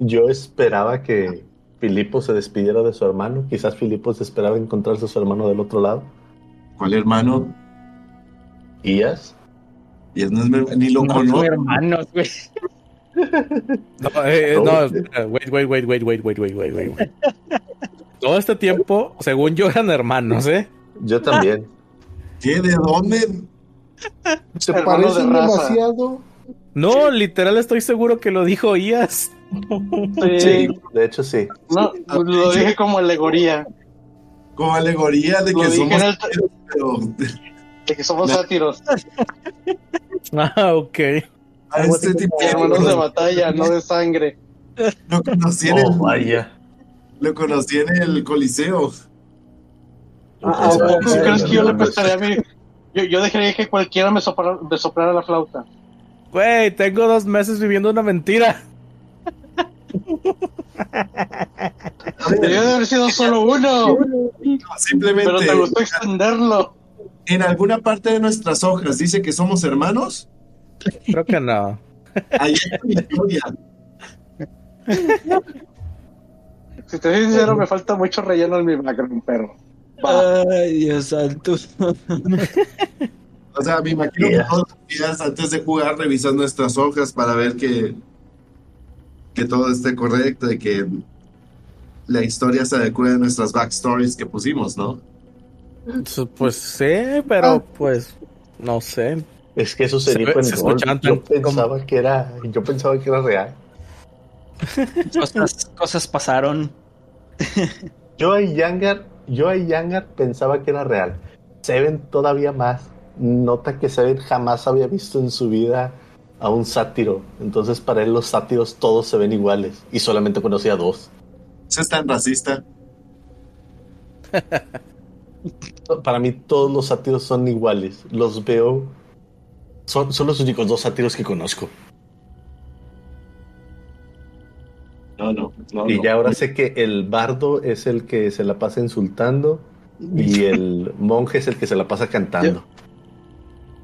B: Yo esperaba que Filipo se despidiera de su hermano. Quizás Filipo se esperaba encontrarse a su hermano del otro lado.
E: ¿Cuál hermano?
B: ¿Ías?
E: Y es- no es mi- ni lo
C: No
E: conozco.
C: son hermanos, güey.
A: No, eh, eh, no, wait, wait, wait, wait, wait, wait, wait, wait, wait, wait. Todo este tiempo, según yo, eran hermanos, ¿eh?
B: Yo también.
E: ¿Qué? ¿De dónde?
B: ¿Se
F: Hermanos de
B: parecen
F: raza.
B: demasiado?
A: No, literal estoy seguro que lo dijo Ias.
F: Sí.
B: Sí, de hecho sí.
F: No, lo dije como alegoría.
E: Como alegoría de que somos
F: el-
E: pero
F: De que somos
E: No.
F: sátiros.
A: Ah, ok.
E: a este tipo
F: Hermanos de batalla, no de sangre.
E: lo conocí en
B: Oh,
E: el,
B: vaya.
E: lo conocí en el Coliseo.
D: Ah,
B: Pensaba
D: ah,
B: que
F: ¿Tú
B: sí,
F: crees que yo le prestaría a mí? Yo, yo dejaría que cualquiera me soplara, me soplara la flauta.
A: Güey, tengo dos meses viviendo una mentira.
F: Debería de haber sido solo uno,
E: Simplemente
F: pero te gustó extenderlo.
E: en alguna parte de nuestras hojas dice que somos hermanos.
A: Creo que no.
E: Ahí está mi historia.
F: Si te soy sincero, me falta mucho relleno en mi background, pero.
C: Ay, Dios santo.
E: O sea, me imagino
B: Yeah.
E: que todos los días antes de jugar revisas nuestras hojas para ver que, que todo esté correcto y que la historia se adecue a nuestras backstories que pusimos, ¿no?
A: Pues sí, pero pues no sé.
B: Es que eso se,
A: Se
B: dijo
A: ve-
B: en
A: se escuchaban
B: Yo pensaba que era, yo pensaba que era real.
C: Cosas, cosas pasaron.
B: Yo a Yangar, yo a Yangar pensaba que era real. Seven todavía más. Nota que Seven jamás había visto en su vida a un sátiro. Entonces para él los sátiros todos se ven iguales. Y solamente conocía dos.
E: Eso es tan racista.
B: Para mí todos los sátiros son iguales. Los veo. Son, son los únicos dos sátiros que conozco.
E: No, no, no.
B: Y
E: no.
B: ya ahora sé que el bardo es el que se la pasa insultando. Y el monje es el que se la pasa cantando.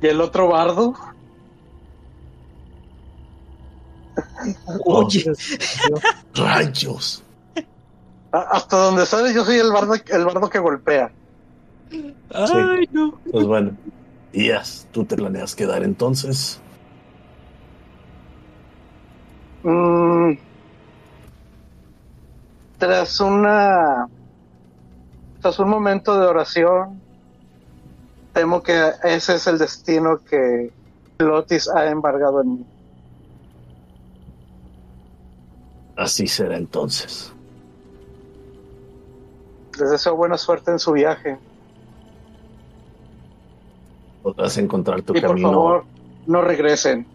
F: ¿Y el otro bardo?
C: Oye,
B: ¡Rayos!
F: A- Hasta donde sale, yo soy el bardo, el bardo que golpea.
C: ay, no.
B: Pues bueno. Díaz, ¿tú te planeas quedar entonces?
F: Mm. Tras una. Tras un momento de oración, temo que ese es el destino que Lotis ha embargado en mí.
B: Así será entonces.
F: Les deseo buena suerte en su viaje.
B: Podrás encontrar tu
F: Y por
B: camino.
F: favor, no regresen.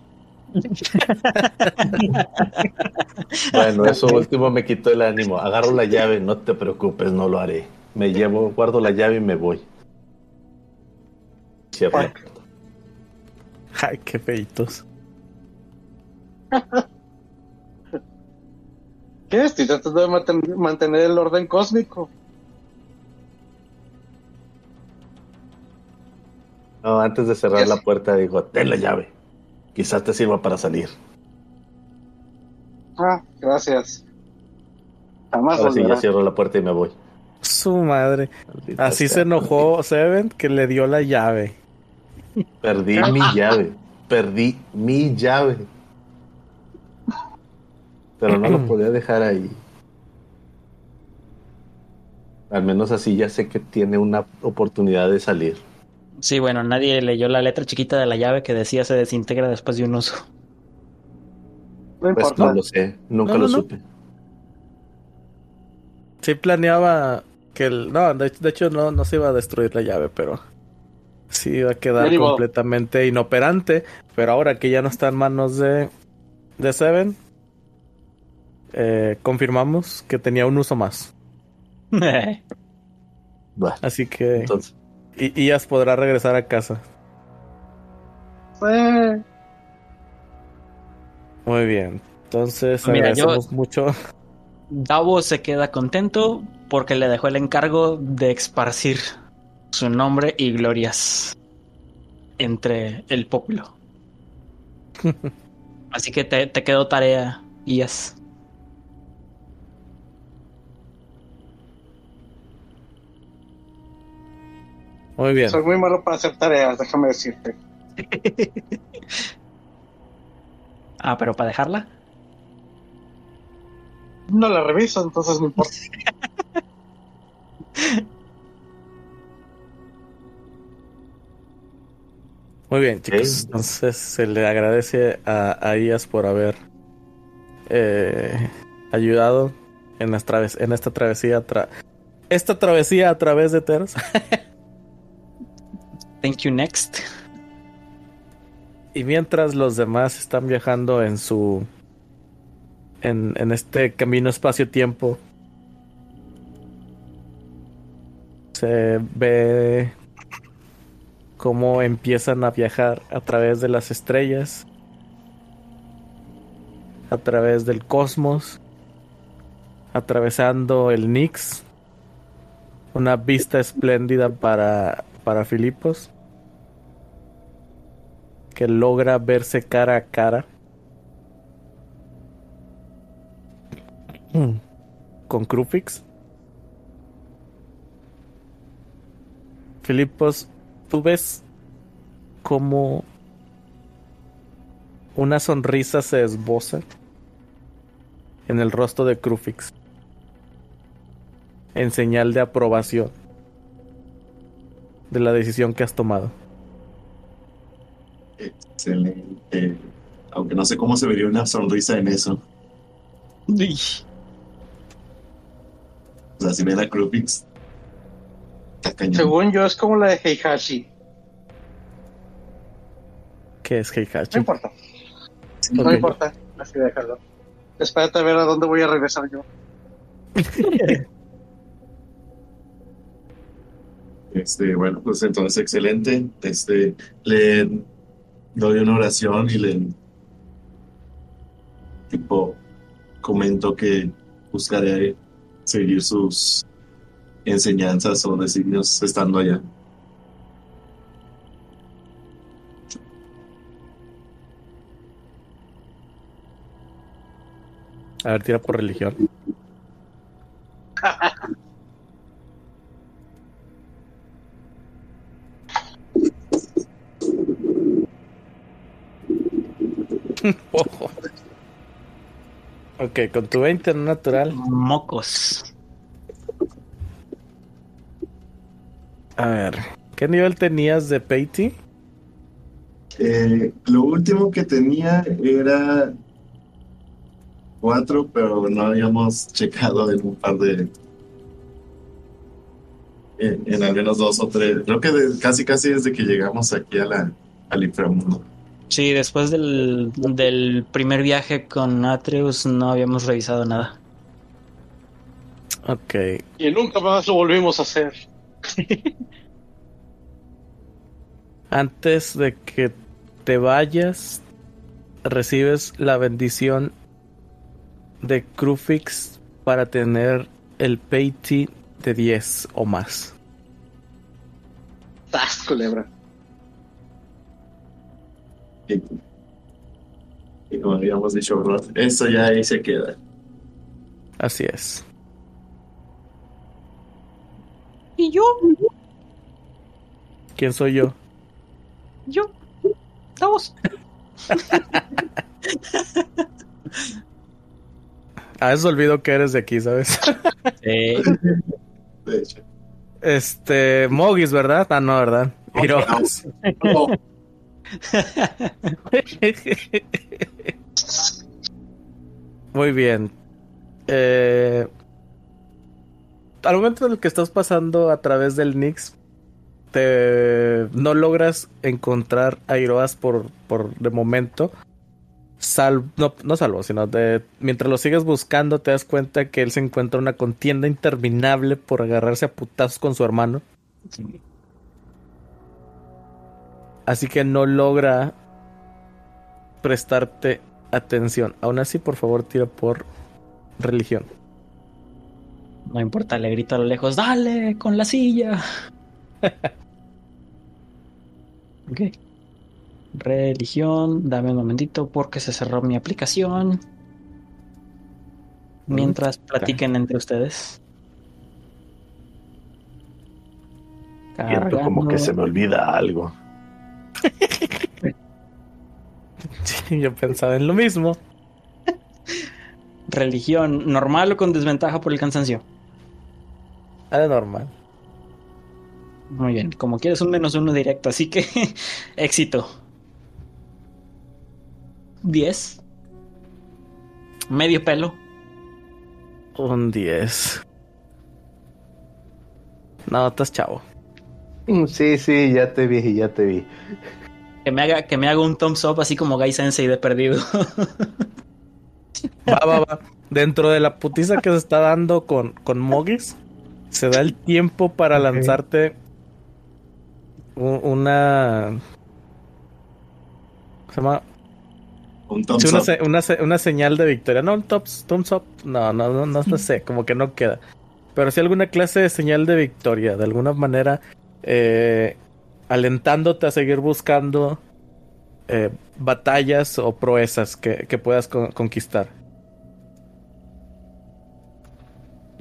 B: Bueno, eso último me quitó el ánimo. Agarro la llave, no te preocupes, no lo haré. Me llevo, guardo la llave y me voy. Cierro puerta.
A: Ay, qué feitos.
F: ¿Qué? Estoy tratando de manten- mantener el orden cósmico.
B: No, antes de cerrar la puerta digo, ten la llave. Quizás te sirva para salir.
F: Ah, gracias. Jamás
B: Ahora sí, ya cierro la puerta y me voy.
A: Su madre.
B: Maldita
A: Así
B: sea.
A: se enojó Seven que le dio la llave.
B: Perdí mi llave. Perdí mi llave. Pero no lo podía dejar ahí. Al menos así ya sé que tiene una oportunidad de salir.
C: Sí, bueno, nadie leyó la letra chiquita de la llave que decía se desintegra después de un uso.
F: No
B: Pues no lo sé, nunca
A: No, no,
B: lo
A: no.
B: supe.
A: Sí planeaba que el... No, de, de hecho no, no se iba a destruir la llave, pero... Sí iba a quedar completamente inoperante. Pero ahora que ya no está en manos de... De Seven... eh, confirmamos que tenía un uso más. Así que...
B: entonces,
A: Y, Ias podrá regresar a casa.
F: Eh,
A: Muy bien. Entonces
C: Mira, yo-
A: agradecemos mucho.
C: Davo se queda contento porque le dejó el encargo de esparcir su nombre y glorias entre el pueblo. Así que te, te quedó tarea, Ias.
A: Muy bien.
F: soy muy malo para hacer tareas, déjame decirte.
C: Ah, pero para dejarla.
F: No la reviso, entonces no importa.
A: Muy bien, chicos. Entonces se le agradece a, a Ias por haber eh, ayudado en, las traves- en esta travesía. tra- esta travesía a través de Teros.
C: Thank you, next.
A: y mientras los demás están viajando en su. En, en este camino espacio-tiempo. Se ve cómo empiezan a viajar a través de las estrellas, a través del cosmos, atravesando el Nix, una vista espléndida para, para Filipos, que logra verse cara a cara con Krufix. Filipos, tú ves como una sonrisa se esboza en el rostro de Krufix en señal de aprobación de la decisión que has tomado.
E: Excelente. Aunque no sé cómo se vería una sonrisa en eso. O sea, si me da Krupix.
F: Según yo, es como la de Heihachi.
A: ¿Qué es
F: No
A: Heihachi?
F: importa. No importa. Así déjalo. Espérate a ver a dónde voy a regresar yo.
E: Este, bueno, pues entonces excelente. Este, le doy una oración y le tipo comento que buscaré seguir sus enseñanzas o designios estando allá.
A: A ver, tira por religión. Ojo. Ok, con tu 20 en natural.
C: Mocos.
A: A ver, ¿qué nivel tenías de Peiti?
E: Eh, lo último que tenía era cuatro, pero no habíamos checado en un par de. En, en al menos dos o tres. Creo que de- casi casi desde que llegamos aquí a la, al inframundo.
C: Sí, después del, del primer viaje con Atreus no habíamos revisado nada.
A: Ok,
F: Y nunca más lo volvimos a hacer.
A: antes de que te vayas, recibes la bendición de Krufix para tener el Peiti de 10 o más.
F: ¡Tas, culebra!
E: Y, y como habíamos dicho, eso ya ahí se queda.
A: Así es.
C: ¿Y yo?
A: ¿Quién soy yo?
C: Yo. Davos.
A: A veces olvido que eres de aquí, ¿sabes?
C: Sí.
E: De hecho.
A: Este, Mogis, ¿verdad? Ah, no, ¿verdad? Hiroas.
E: No,
A: Muy bien. Eh, al momento en el que estás pasando a través del Nix, te no logras encontrar a Iroas por, por de momento. No, salvo, sino de mientras lo sigues buscando, te das cuenta que él se encuentra en una contienda interminable por agarrarse a putazos con su hermano. Así que no logra prestarte atención. Aún así, por favor, tira por religión.
C: No importa, le grito a lo lejos, dale con la silla. ok. Religión, dame un momentito porque se cerró mi aplicación. Mientras platiquen entre ustedes.
B: Siento como que se me olvida algo.
A: Sí, yo pensaba en lo mismo.
C: Religión, normal o con desventaja por el cansancio.
A: Era normal.
C: Muy bien, como quieres un menos uno directo, así que éxito. 10. Medio pelo.
A: Un 10. No, estás chavo.
B: Sí, sí, ya te vi, ya te vi.
C: Que me haga, que me haga un thumbs up así como Gai Sensei de perdido.
A: Va, va, va. Dentro de la putiza que se está dando con, con Mogis, se da el tiempo para lanzarte una. Se llama.
E: un thumbs
A: Sí, una, se- una, se- una señal de victoria. No, un thumbs, thumbs up. No, no, no, no, no sé, como que no queda. Pero sí alguna clase de señal de victoria. De alguna manera, eh, alentándote a seguir buscando eh, batallas o proezas que, que puedas con- conquistar.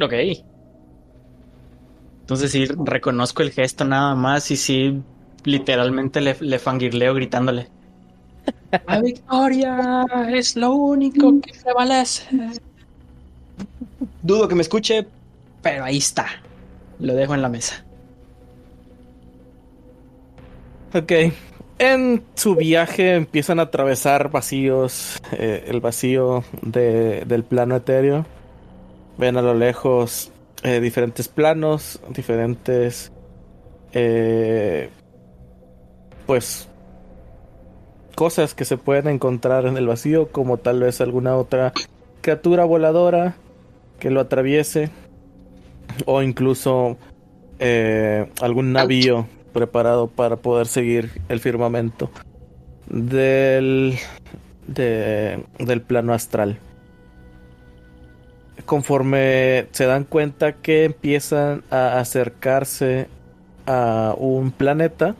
C: ok. Entonces sí, reconozco el gesto nada más y sí, literalmente le, le fangirleo gritándole. La victoria es lo único que prevalece. Dudo que me escuche, pero ahí está. Lo dejo en la mesa.
A: Ok. En su viaje empiezan a atravesar vacíos, eh, el vacío de- del plano etéreo. Ven a lo lejos eh, diferentes planos, diferentes, eh, pues, cosas que se pueden encontrar en el vacío, como tal vez alguna otra criatura voladora que lo atraviese, o incluso eh, algún navío preparado para poder seguir el firmamento del, de- del plano astral. Conforme se dan cuenta que empiezan a acercarse a un planeta,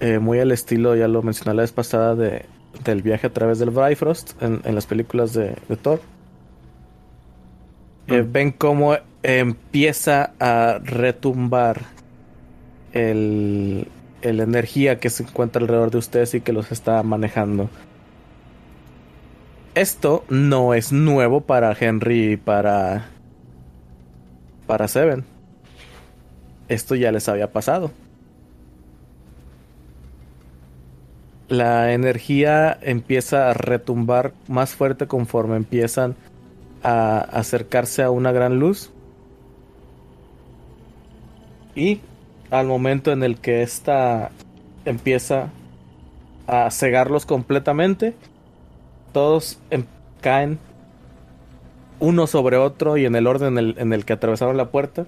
A: eh, muy al estilo, ya lo mencioné la vez pasada, de, del viaje a través del Bifrost en, en las películas de, de Thor. Eh, ven cómo empieza a retumbar el, energía que se encuentra alrededor de ustedes y que los está manejando. Esto no es nuevo para Henry y para para Seven. Esto ya les había pasado. La energía empieza a retumbar más fuerte conforme empiezan a acercarse a una gran luz. Y al momento en el que esta empieza a cegarlos completamente, todos em- caen uno sobre otro y en el orden en el, en el que atravesaron la puerta,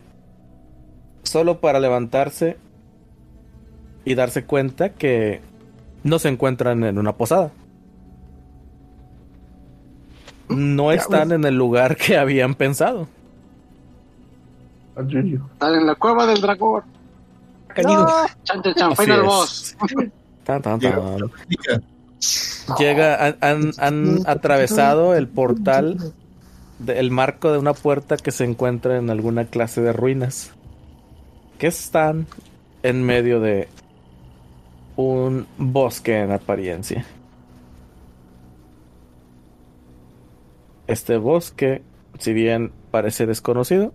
A: solo para levantarse y darse cuenta que no se encuentran en una posada. No están en el lugar que habían pensado.
F: Están en la cueva del dragón.
C: Cañido.
F: Chan, chan, chan,
A: Así
F: final
A: es.
F: boss.
A: Tan, tan,
E: Llega
A: tan.
E: la técnica.
A: Llega, han, han- han atravesado el portal, de- el marco de una puerta que se encuentra en alguna clase de ruinas, que están en medio de un bosque en apariencia. este bosque, si bien parece desconocido,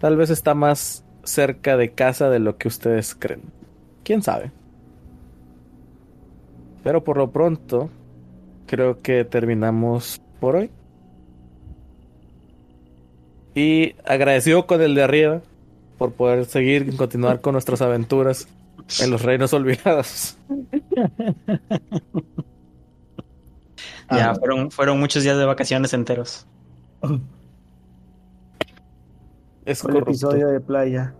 A: tal vez está más cerca de casa de lo que ustedes creen. ¿Quién sabe? Pero por lo pronto, creo que terminamos por hoy. Y agradecido con el de arriba por poder seguir y continuar con nuestras aventuras en los reinos olvidados.
C: Ya,
E: Ah.
C: fueron, fueron muchos días de vacaciones enteros.
A: Es
D: Fue el episodio de playa.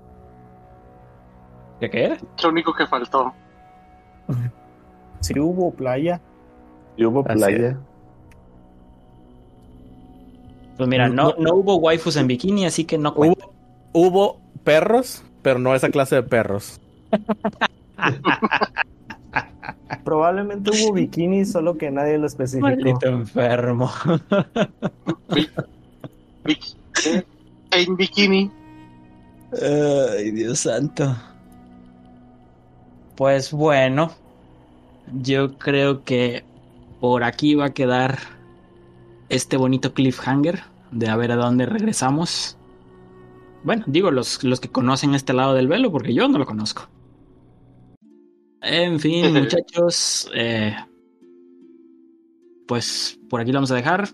C: ¿Qué qué era?
F: Es lo único que faltó.
D: Sí hubo playa.
B: Y hubo playa.
C: Pues mira, no, no hubo waifus en bikini, así que no cuenta.
A: Hubo, hubo perros, pero no esa clase de perros.
D: Probablemente hubo bikini, solo que nadie lo especificó.
C: Maldito enfermo.
F: En bikini.
C: Ay, Dios santo. Pues bueno, yo creo que por aquí va a quedar este bonito cliffhanger de a ver a dónde regresamos. Bueno, digo los, los que conocen este lado del velo, porque yo no lo conozco. En fin, muchachos, eh, pues por aquí lo vamos a dejar.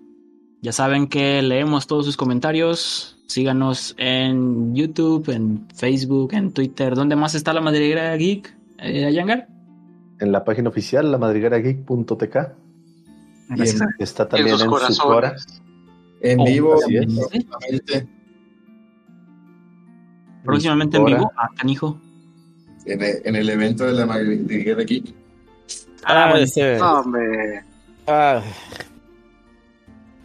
C: Ya saben que leemos todos sus comentarios. Síganos en YouTube, en Facebook, en Twitter. ¿Dónde más está la madriguera geek? Eh, Ayangar.
B: En la página oficial, lamadriguerageek.tk. Está
F: En
B: también
F: sus
B: en su Cora.
F: corazones.
E: En
C: Oh,
E: vivo, próximamente,
C: Próximamente en vivo. Ah, canijo.
E: en el, en el evento de la Madriguera Geek.
C: Ah, bueno.
A: ese-
F: Hombre,
A: ah.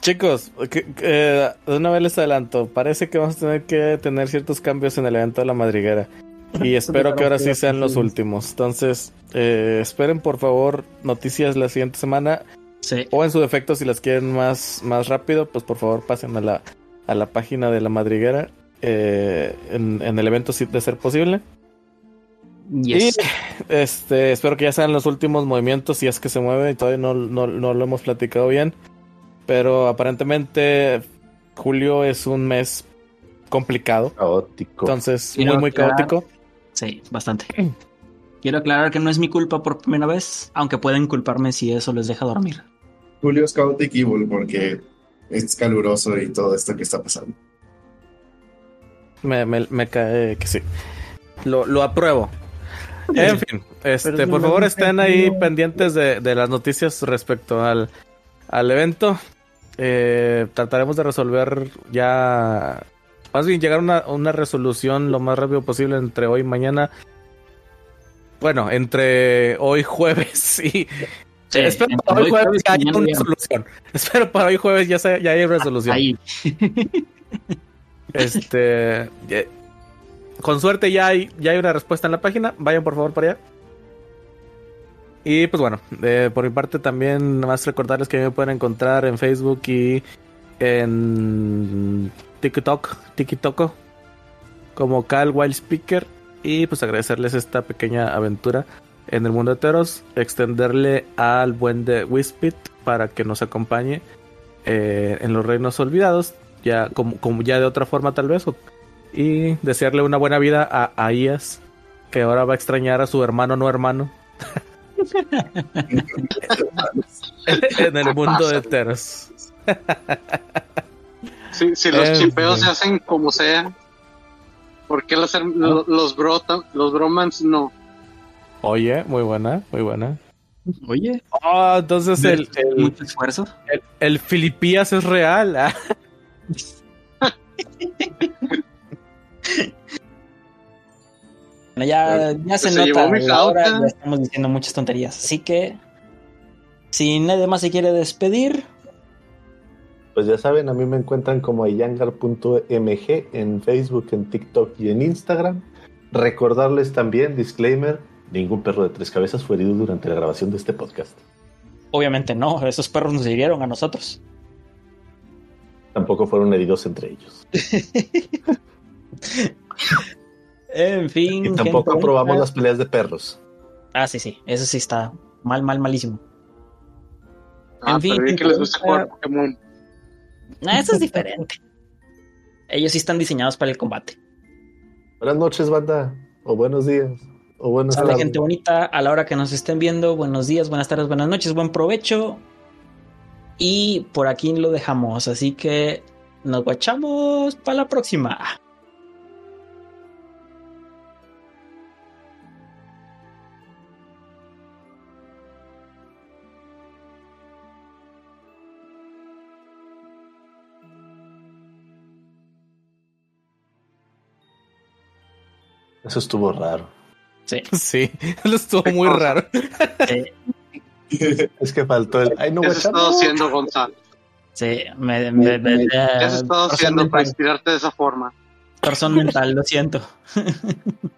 A: Chicos, que- que, eh, de una vez les adelanto, parece que vamos a tener que tener ciertos cambios en el evento de la madriguera. Y espero que ahora sí sean los últimos. Entonces, eh, esperen por favor noticias la siguiente semana.
C: Sí.
A: O en su defecto, si las quieren más, más rápido, pues por favor pasen a la, a la página de la madriguera eh, en, en el evento si de ser posible.
C: Yes.
A: Y este, espero que ya sean los últimos movimientos, si es que se mueve, y todavía no, no, no lo hemos platicado bien. Pero aparentemente julio es un mes complicado.
B: Caótico.
A: Entonces,
C: Quiero
A: muy, muy
C: aclarar-
A: caótico.
C: Sí, bastante. Quiero aclarar que no es mi culpa por primera vez, aunque pueden culparme si eso les deja dormir.
E: Julio es Chaotic Evil porque es caluroso y todo esto que está pasando.
A: Me, me, me cae que sí. Lo, lo apruebo. En fin, este, por favor estén ahí pendientes de, de las noticias respecto al, al evento. Eh, trataremos de resolver ya, más bien llegar a una, una resolución lo más rápido posible entre hoy y mañana. Bueno, entre hoy jueves y...
C: Sí,
A: Espero para hoy jueves
C: jueves
A: que
C: y
A: haya una solución. Espero para hoy jueves ya, se- ya haya resolución.
C: Ahí.
A: Este. ya- con suerte ya hay, ya hay una respuesta en la página. Vayan por favor para allá. Y pues bueno, por mi parte también más recordarles que me pueden encontrar en Facebook y en TikTok, TikTok como Cal Wild Speaker. Y pues agradecerles esta pequeña aventura en el mundo de Teros. Extenderle al buen de Wispit para que nos acompañe eh, en los reinos olvidados ya como, ya de otra forma tal vez y desearle una buena vida a, a Ias que ahora va a extrañar a su hermano no hermano en el mundo de Teros
F: si, si los
A: En
F: chipeos
A: fin.
F: se hacen como sea, ¿por qué los, lo- los, brota, los bromans no?
A: oye muy buena muy buena
C: Oye,
A: Ah, entonces el, el,
C: mucho esfuerzo.
A: el, el Filipías es real ah.
C: Bueno, ya, ya se,
F: se
C: nota.
F: llevó mi
C: la hora,
F: flauta.
C: ya estamos diciendo muchas tonterías. Así que, si nadie más se quiere despedir,
B: Pues ya saben, a mí me encuentran como ayangar.mg en Facebook, en TikTok y en Instagram. Recordarles también, disclaimer, ningún perro de tres cabezas fue herido durante la grabación de este podcast.
C: obviamente no. Esos perros nos hirieron a nosotros.
B: Tampoco fueron heridos entre ellos.
C: En fin.
B: Y tampoco
C: gente
B: aprobamos
C: bonita.
B: las peleas de perros.
C: Ah, sí, sí. Eso sí está mal, mal, malísimo.
F: Ah,
C: En fin,
F: que les gusta
C: ah,
F: jugar Pokémon.
C: No, eso es diferente. Ellos sí están diseñados para el combate.
B: Buenas noches, banda. O buenos días. O buenas tardes.
C: gente bonita a la hora que nos estén viendo. Buenos días, buenas tardes, buenas noches, buen provecho. Y por aquí lo dejamos. Así que nos guachamos para la próxima.
B: Eso estuvo raro.
C: Sí,
A: Sí, eso estuvo muy raro.
C: sí,
B: Es que faltó el. Ay, no,
F: ¿Qué has estado
B: guachamo.
F: haciendo, Gonzalo?
C: sí. Me, me- me-
F: ¿Qué has estado
C: torsión
F: haciendo para inspirarte de esa forma?
C: torsión mental, lo siento.